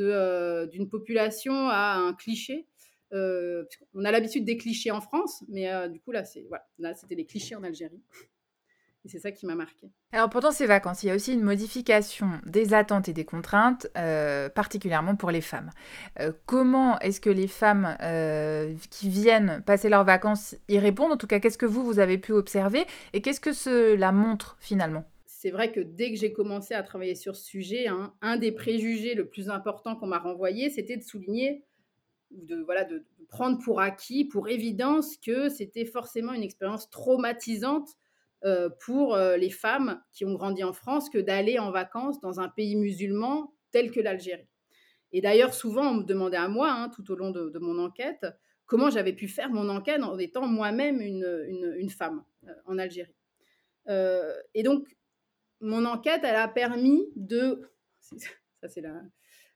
euh, d'une population à un cliché. on a l'habitude des clichés en France, mais du coup, là, c'est, voilà, là, c'était les clichés en Algérie. Et c'est ça qui m'a marqué. Alors pendant ces vacances, il y a aussi une modification des attentes et des contraintes, euh, particulièrement pour les femmes. Euh, comment est-ce que les femmes euh, qui viennent passer leurs vacances y répondent? En tout cas, qu'est-ce que vous, vous avez pu observer? Et qu'est-ce que cela montre finalement? C'est vrai que dès que j'ai commencé à travailler sur ce sujet, hein, un des préjugés le plus important qu'on m'a renvoyé, c'était de souligner ou de, voilà, de prendre pour acquis, pour évidence, que c'était forcément une expérience traumatisante euh, pour euh, les femmes qui ont grandi en France que d'aller en vacances dans un pays musulman tel que l'Algérie. Et d'ailleurs, souvent, on me demandait à moi, hein, tout au long de, mon enquête, comment j'avais pu faire mon enquête en étant moi-même une, femme euh, en Algérie. et donc, mon enquête, elle a permis de, ça c'est le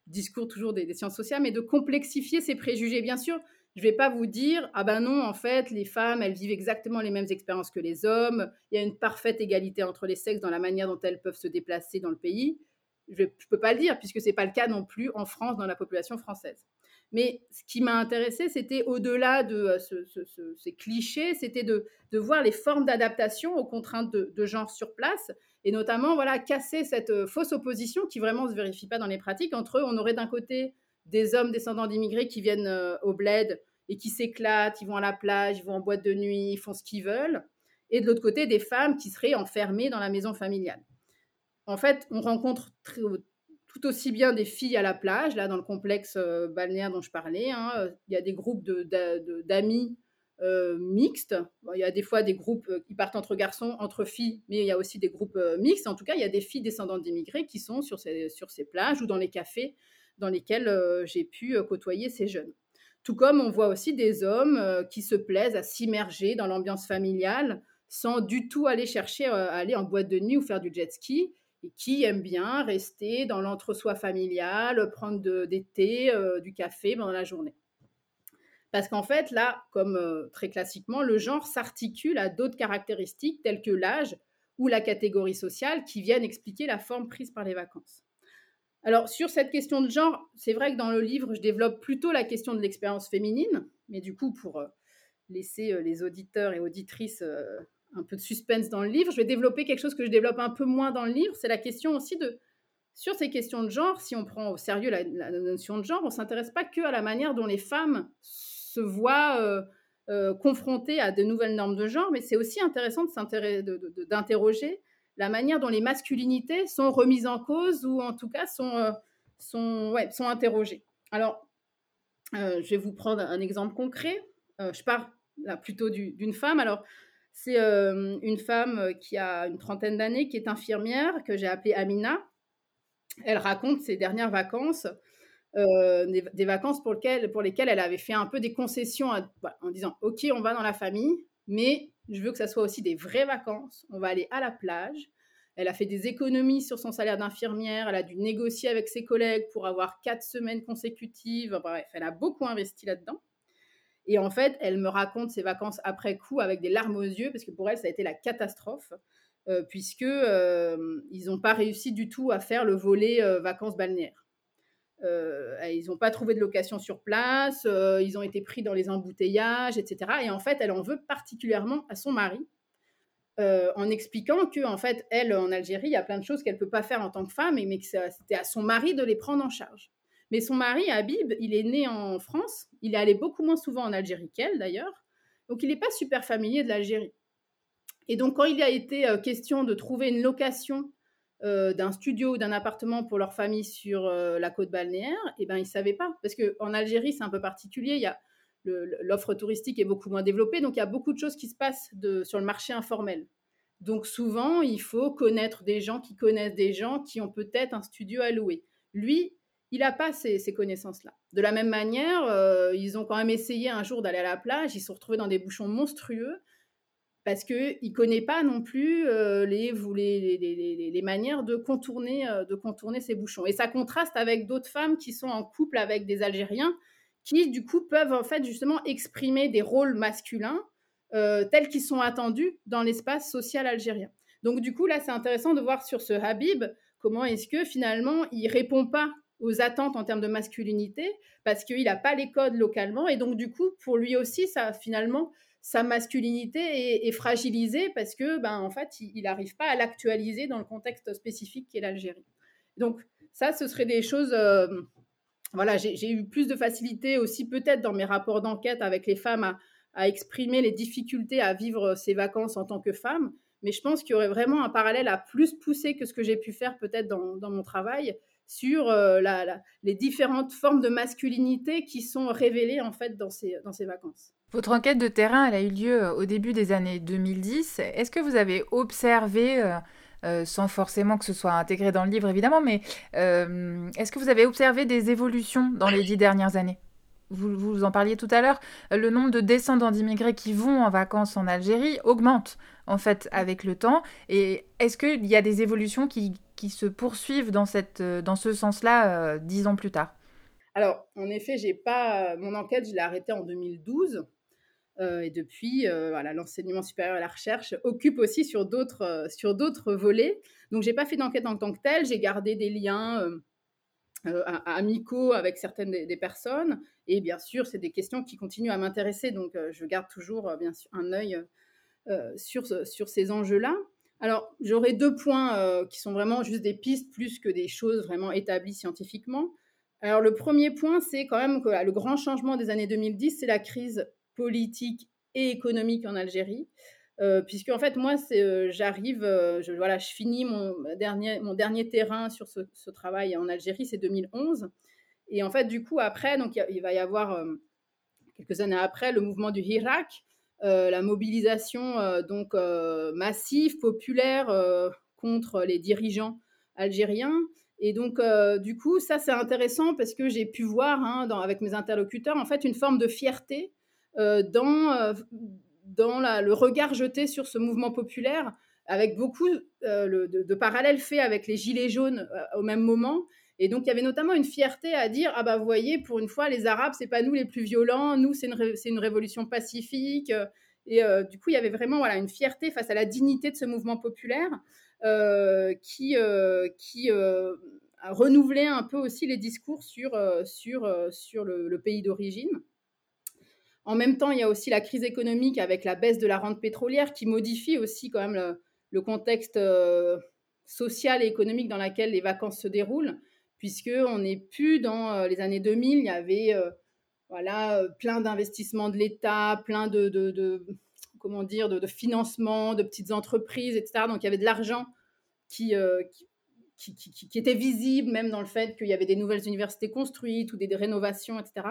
discours toujours des, sciences sociales, mais de complexifier ces préjugés. Bien sûr, je ne vais pas vous dire, ah ben non, en fait, les femmes, elles vivent exactement les mêmes expériences que les hommes. Il y a une parfaite égalité entre les sexes dans la manière dont elles peuvent se déplacer dans le pays. Je ne peux pas le dire, puisque ce n'est pas le cas non plus en France, dans la population française. Mais ce qui m'a intéressé, c'était au-delà de euh, ces clichés, c'était de, voir les formes d'adaptation aux contraintes de, de, genre sur place, et notamment voilà casser cette euh, fausse opposition qui vraiment se vérifie pas dans les pratiques entre eux. On aurait d'un côté des hommes descendants d'immigrés qui viennent euh, au bled et qui s'éclatent, ils vont à la plage, ils vont en boîte de nuit, ils font ce qu'ils veulent. Et de l'autre côté, des femmes qui seraient enfermées dans la maison familiale. En fait, on rencontre tout aussi bien des filles à la plage, là, dans le complexe euh, balnéaire dont je parlais. Hein. Il y a des groupes d'amis euh, mixtes. il y a des fois des groupes qui partent entre garçons, entre filles, mais il y a aussi des groupes mixtes. En tout cas, il y a des filles descendantes d'immigrés qui sont sur ces, sur ces plages ou dans les cafés dans lesquels euh, j'ai pu euh, côtoyer ces jeunes. Tout comme on voit aussi des hommes euh, qui se plaisent à s'immerger dans l'ambiance familiale sans du tout aller chercher à aller en boîte de nuit ou faire du jet ski et qui aiment bien rester dans l'entre-soi familial, prendre des thés, du café pendant la journée. Parce qu'en fait, là, comme très classiquement, le genre s'articule à d'autres caractéristiques telles que l'âge ou la catégorie sociale qui viennent expliquer la forme prise par les vacances. Alors, sur cette question de genre, c'est vrai que dans le livre, je développe plutôt la question de l'expérience féminine, mais du coup, pour euh, laisser euh, les auditeurs et auditrices euh, un peu de suspense dans le livre, je vais développer quelque chose que je développe un peu moins dans le livre, c'est la question aussi de, sur ces questions de genre, si on prend au sérieux la, notion de genre, on ne s'intéresse pas que à la manière dont les femmes se voient confrontées à de nouvelles normes de genre, mais c'est aussi intéressant d'interroger la manière dont les masculinités sont remises en cause ou en tout cas sont, euh, sont, interrogées. Alors, euh, je vais vous prendre un exemple concret. Euh, je pars là plutôt d'une femme. Alors, c'est une femme qui a une trentaine d'années, qui est infirmière, que j'ai appelée Amina. Elle raconte ses dernières vacances, des, vacances pour, lesquelles, pour lesquelles elle avait fait un peu des concessions en disant Ok, on va dans la famille, mais je veux que ça soit aussi des vraies vacances. On va aller à la plage. Elle a fait des économies sur son salaire d'infirmière. Elle a dû négocier avec ses collègues pour avoir quatre semaines consécutives. Bref, elle a beaucoup investi là-dedans. Et en fait, elle me raconte ses vacances après coup avec des larmes aux yeux, parce que pour elle, ça a été la catastrophe, euh, puisque euh, ils n'ont pas réussi du tout à faire le volet euh, vacances balnéaires. Ils n'ont pas trouvé de location sur place, ils ont été pris dans les embouteillages, etc. Et en fait, elle en veut particulièrement à son mari, en expliquant que en fait, elle, en Algérie, il y a plein de choses qu'elle peut pas faire en tant que femme, mais que c'était à son mari de les prendre en charge. Mais son mari, Habib, il est né en France. Il est allé beaucoup moins souvent en Algérie qu'elle, d'ailleurs. Donc, il n'est pas super familier de l'Algérie. Et donc, quand il a été euh, question de trouver une location euh, d'un studio ou d'un appartement pour leur famille sur euh, la côte balnéaire, eh ben, ils ne savaient pas. Parce qu'en Algérie, c'est un peu particulier. Il y a l'offre touristique est beaucoup moins développée. Donc, il y a beaucoup de choses qui se passent sur le marché informel. Donc, souvent, il faut connaître des gens qui connaissent des gens qui ont peut-être un studio à louer. Lui, il n'a pas ces, connaissances-là. De la même manière, euh, ils ont quand même essayé un jour d'aller à la plage, ils se sont retrouvés dans des bouchons monstrueux parce qu'il ne connaît pas non plus euh, les, les, les, manières de contourner, euh, de contourner ces bouchons. Et ça contraste avec d'autres femmes qui sont en couple avec des Algériens qui, du coup, peuvent en fait justement exprimer des rôles masculins tels qu'ils sont attendus dans l'espace social algérien. Donc, du coup, là, c'est intéressant de voir sur ce Habib comment est-ce que finalement il répond pas aux attentes en termes de masculinité parce qu'il n'a pas les codes localement et donc du coup pour lui aussi ça finalement sa masculinité est, fragilisée parce que ben en fait il n'arrive pas à l'actualiser dans le contexte spécifique qu'est l'Algérie. Donc ça ce serait des choses euh, voilà j'ai eu plus de facilité aussi peut-être dans mes rapports d'enquête avec les femmes à, exprimer les difficultés à vivre ses vacances en tant que femme mais je pense qu'il y aurait vraiment un parallèle à plus pousser que ce que j'ai pu faire peut-être dans, dans mon travail sur euh, les différentes formes de masculinité qui sont révélées en fait dans ces, dans ces vacances. Votre enquête de terrain, elle a eu lieu euh, au début des années 2010. Est-ce que vous avez observé, euh, sans forcément que ce soit intégré dans le livre évidemment, mais est-ce que vous avez observé des évolutions dans les dix dernières années? Vous, vous en parliez tout à l'heure, le nombre de descendants d'immigrés qui vont en vacances en Algérie augmente en fait avec le temps. Et est-ce qu'il y a des évolutions qui, se poursuivent dans, euh, dans ce sens-là euh, dix ans plus tard? Alors, en effet, j'ai pas mon enquête, je l'ai arrêtée en 2012. Euh, et depuis, voilà, l'enseignement supérieur et la recherche occupe aussi sur d'autres sur d'autres volets. Donc, j'ai pas fait d'enquête en tant que telle. J'ai gardé des liens amicaux avec certaines des, personnes. Et bien sûr, c'est des questions qui continuent à m'intéresser. Donc, je garde toujours bien sûr un œil sur, sur ces enjeux-là. Alors, j'aurais deux points euh, qui sont vraiment juste des pistes plus que des choses vraiment établies scientifiquement. Alors, le premier point, c'est quand même que le grand changement des années 2010, c'est la crise politique et économique en Algérie. Euh, puisque en fait moi euh, j'arrive je, voilà je finis mon dernier mon dernier terrain sur ce, travail en Algérie c'est 2011 et en fait du coup après donc il, va y avoir quelques années après le mouvement du Hirak euh, la mobilisation euh, donc euh, massive, populaire contre les dirigeants algériens. Et donc, du coup, ça, c'est intéressant parce que j'ai pu voir hein, avec mes interlocuteurs, en fait, une forme de fierté dans, dans le regard jeté sur ce mouvement populaire, avec beaucoup de, de, parallèles faits avec les Gilets jaunes au même moment. Et donc, il y avait notamment une fierté à dire Ah, bah, vous voyez, pour une fois, les Arabes, c'est pas nous les plus violents, nous, c'est une, une, révolution pacifique. Et euh, du coup, il y avait vraiment voilà, une fierté face à la dignité de ce mouvement populaire euh, qui, euh, qui a renouvelé un peu aussi les discours sur, sur, sur le, pays d'origine. En même temps, il y a aussi la crise économique avec la baisse de la rente pétrolière qui modifie aussi quand même le, contexte social et économique dans lequel les vacances se déroulent puisqu'on n'est plus dans euh, les années 2000, il y avait euh, voilà, euh, plein d'investissements de l'État, plein de, comment dire, de, financement, de petites entreprises, etc. Donc il y avait de l'argent qui, qui, était visible, même dans le fait qu'il y avait des nouvelles universités construites ou des, rénovations, etc.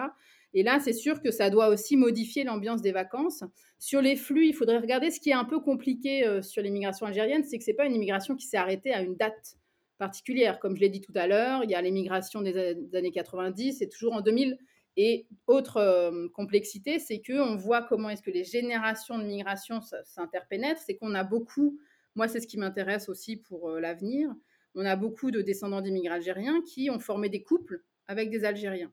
Et là, c'est sûr que ça doit aussi modifier l'ambiance des vacances. Sur les flux, il faudrait regarder ce qui est un peu compliqué sur l'immigration algérienne, c'est que ce n'est pas une immigration qui s'est arrêtée à une date particulière. Comme je l'ai dit tout à l'heure, il y a l'émigration des, années 90 et toujours en 2000, Et autre complexité, c'est qu'on voit comment est-ce que les générations de migration s'interpénètrent. C'est qu'on a beaucoup, moi c'est ce qui m'intéresse aussi pour l'avenir, on a beaucoup de descendants d'immigrés algériens qui ont formé des couples avec des Algériens.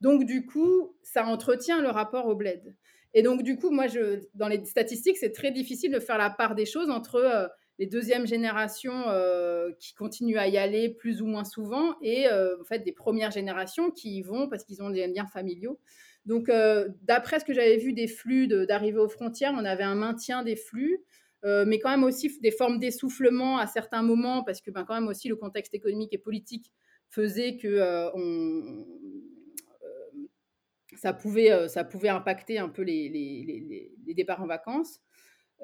Donc du coup, ça entretient le rapport au bled. Et donc du coup, moi, dans les statistiques, c'est très difficile de faire la part des choses entre les deuxièmes générations euh, qui continuent à y aller plus ou moins souvent et euh, en fait des premières générations qui y vont parce qu'ils ont des liens familiaux. Donc, euh, d'après ce que j'avais vu des flux d'arrivée aux frontières, on avait un maintien des flux, mais quand même aussi des formes d'essoufflement à certains moments parce que ben, quand même aussi le contexte économique et politique faisait que on, ça, pouvait, ça pouvait impacter un peu les, les, les départs en vacances.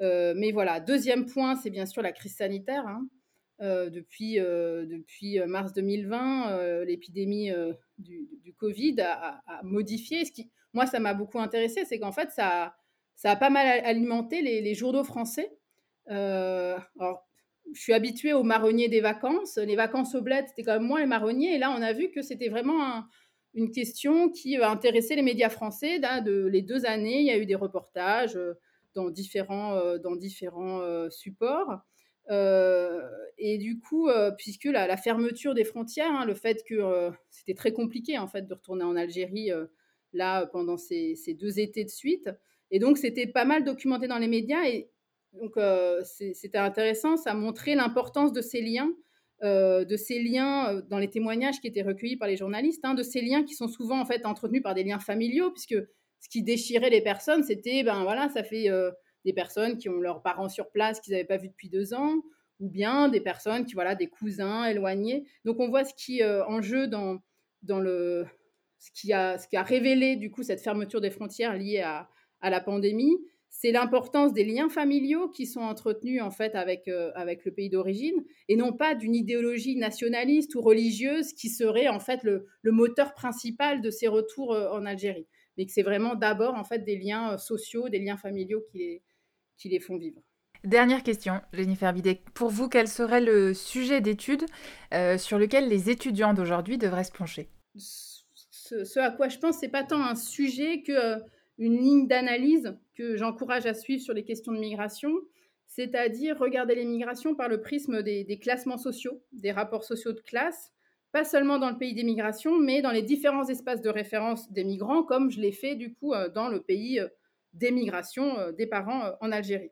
Euh, mais voilà, deuxième point, c'est bien sûr la crise sanitaire. Hein. Euh, depuis, euh, depuis mars 2020, l'épidémie du, du, Covid a, modifié. Moi, ça m'a beaucoup intéressé, c'est qu'en fait, ça, ça a pas mal alimenté les, journaux français. alors, je suis habituée aux marronniers des vacances. Les vacances au bled, c'était quand même moins les marronniers. Et là, on a vu que c'était vraiment une question qui intéressait les médias français. de, les deux années, il y a eu des reportages dans différents, euh, dans différents euh, supports. Euh, et du coup, puisque la, fermeture des frontières, hein, le fait que c'était très compliqué en fait de retourner en Algérie là pendant ces, ces, deux étés de suite, et donc c'était pas mal documenté dans les médias et donc c'était intéressant, ça montrait l'importance de ces liens, de ces liens dans les témoignages qui étaient recueillis par les journalistes, hein, de ces liens qui sont souvent en fait entretenus par des liens familiaux, puisque ce qui déchirait les personnes, c'était, ben voilà, ça fait euh, des personnes qui ont leurs parents sur place qu'ils n'avaient pas vu depuis deux ans, ou bien des personnes qui, voilà, des cousins éloignés. Donc on voit ce qui est euh, en jeu dans, dans le, ce qui, a, ce qui a révélé du coup cette fermeture des frontières liée à, à la pandémie, c'est l'importance des liens familiaux qui sont entretenus en fait avec, euh, avec le pays d'origine et non pas d'une idéologie nationaliste ou religieuse qui serait en fait le, le moteur principal de ces retours en Algérie mais que c'est vraiment d'abord en fait des liens euh, sociaux, des liens familiaux qui les, qui les font vivre. Dernière question, Jennifer Bidet. Pour vous, quel serait le sujet d'étude euh, sur lequel les étudiants d'aujourd'hui devraient se pencher? Ce, à quoi je pense, c'est pas tant un sujet que euh, une ligne d'analyse que j'encourage à suivre sur les questions de migration, c'est-à-dire regarder les migrations par le prisme des, classements sociaux, des rapports sociaux de classe, pas seulement dans le pays des migrations, mais dans les différents espaces de référence des migrants, comme je l'ai fait du coup euh, dans le pays euh, des migrations euh, des parents en Algérie.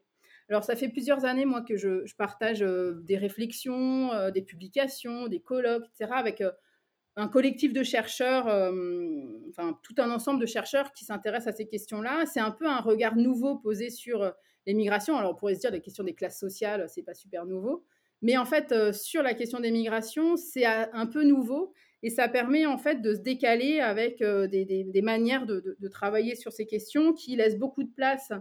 Alors ça fait plusieurs années moi que je, partage des réflexions, des publications, des colloques, etc. avec un collectif de chercheurs, enfin tout un ensemble de chercheurs qui s'intéressent à ces questions-là. C'est un peu un regard nouveau posé sur les migrations. Alors on pourrait se dire la question des classes sociales, c'est pas super nouveau, mais en fait, euh, sur la question des migrations, c'est un peu nouveau et ça permet en fait de se décaler avec euh, des, manières de, travailler sur ces questions qui laissent beaucoup de place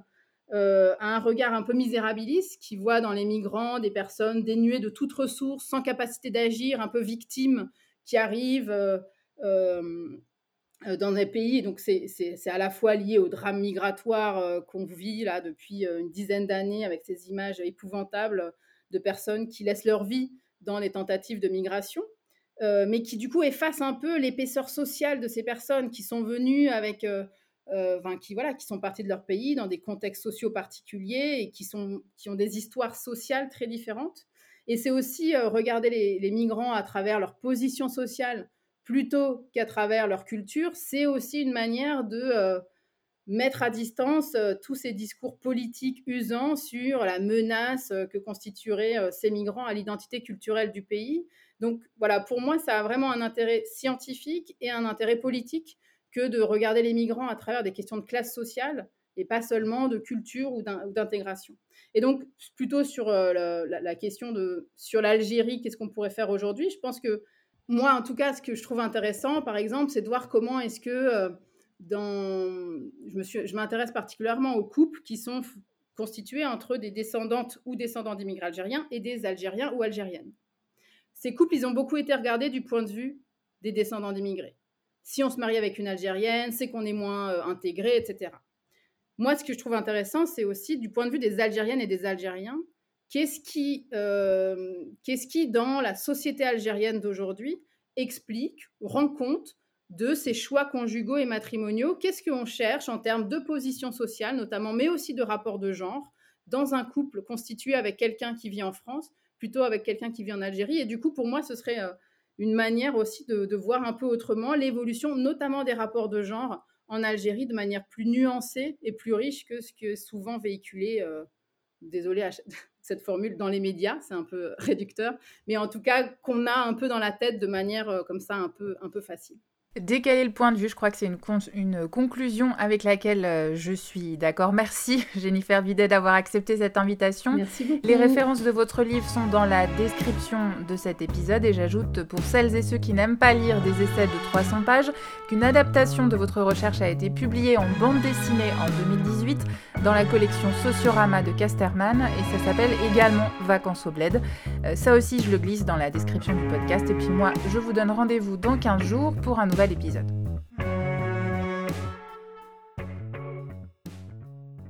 euh, à un regard un peu misérabiliste qui voit dans les migrants des personnes dénuées de toute ressource, sans capacité d'agir, un peu victimes qui arrivent dans des pays. Donc c'est à la fois lié au drame migratoire qu'on vit là depuis une dizaine d'années avec ces images épouvantables de personnes qui laissent leur vie dans les tentatives de migration, euh, mais qui du coup effacent un peu l'épaisseur sociale de ces personnes qui sont venues avec, euh, euh, enfin, qui voilà, qui sont parties de leur pays dans des contextes sociaux particuliers et qui sont, qui ont des histoires sociales très différentes. Et c'est aussi regarder les, migrants à travers leur position sociale plutôt qu'à travers leur culture. C'est aussi une manière de mettre à distance euh, tous ces discours politiques usants sur la menace euh, que constitueraient euh, ces migrants à l'identité culturelle du pays. Donc voilà, pour moi, ça a vraiment un intérêt scientifique et un intérêt politique que de regarder les migrants à travers des questions de classe sociale et pas seulement de culture ou d'intégration. Et donc, plutôt sur la, question de sur l'Algérie, qu'est-ce qu'on pourrait faire aujourd'hui Je pense que moi, en tout cas, ce que je trouve intéressant, par exemple, c'est de voir comment est-ce que je m'intéresse particulièrement aux couples qui sont constitués entre des descendantes ou descendants d'immigrés algériens et des Algériens ou Algériennes. Ces couples, ils ont beaucoup été regardés du point de vue des descendants d'immigrés. Si on se marie avec une Algérienne, c'est qu'on est moins euh, intégré, etc. Moi, ce que je trouve intéressant, c'est aussi du point de vue des Algériennes et des Algériens, qu'est-ce qui, euh, qu'est-ce qui dans la société algérienne d'aujourd'hui, explique, rend compte de ces choix conjugaux et matrimoniaux? Qu'est-ce qu'on cherche en termes de position sociale notamment, mais aussi de rapport de genre dans un couple constitué avec quelqu'un qui vit en France, plutôt avec quelqu'un qui vit en Algérie? Et du coup, pour moi, ce serait euh, une manière aussi de, voir un peu autrement l'évolution, notamment des rapports de genre en Algérie, de manière plus nuancée et plus riche que ce que souvent véhiculé, euh, désolé cette formule, dans les médias, c'est un peu réducteur, mais en tout cas qu'on a un peu dans la tête de manière euh, comme ça un peu, un peu facile. Décaler le point de vue, je crois que c'est une, une, conclusion avec laquelle euh, je suis d'accord. Merci Jennifer Videt d'avoir accepté cette invitation. Merci beaucoup. Les références de votre livre sont dans la description de cet épisode et j'ajoute pour celles et ceux qui n'aiment pas lire des essais de 300 pages qu'une adaptation de votre recherche a été publiée en bande dessinée en 2018 dans la collection Sociorama de Casterman et ça s'appelle également Vacances au Bled. Euh, ça aussi je le glisse dans la description du podcast et puis moi je vous donne rendez-vous dans 15 jours pour un nouvel épisode.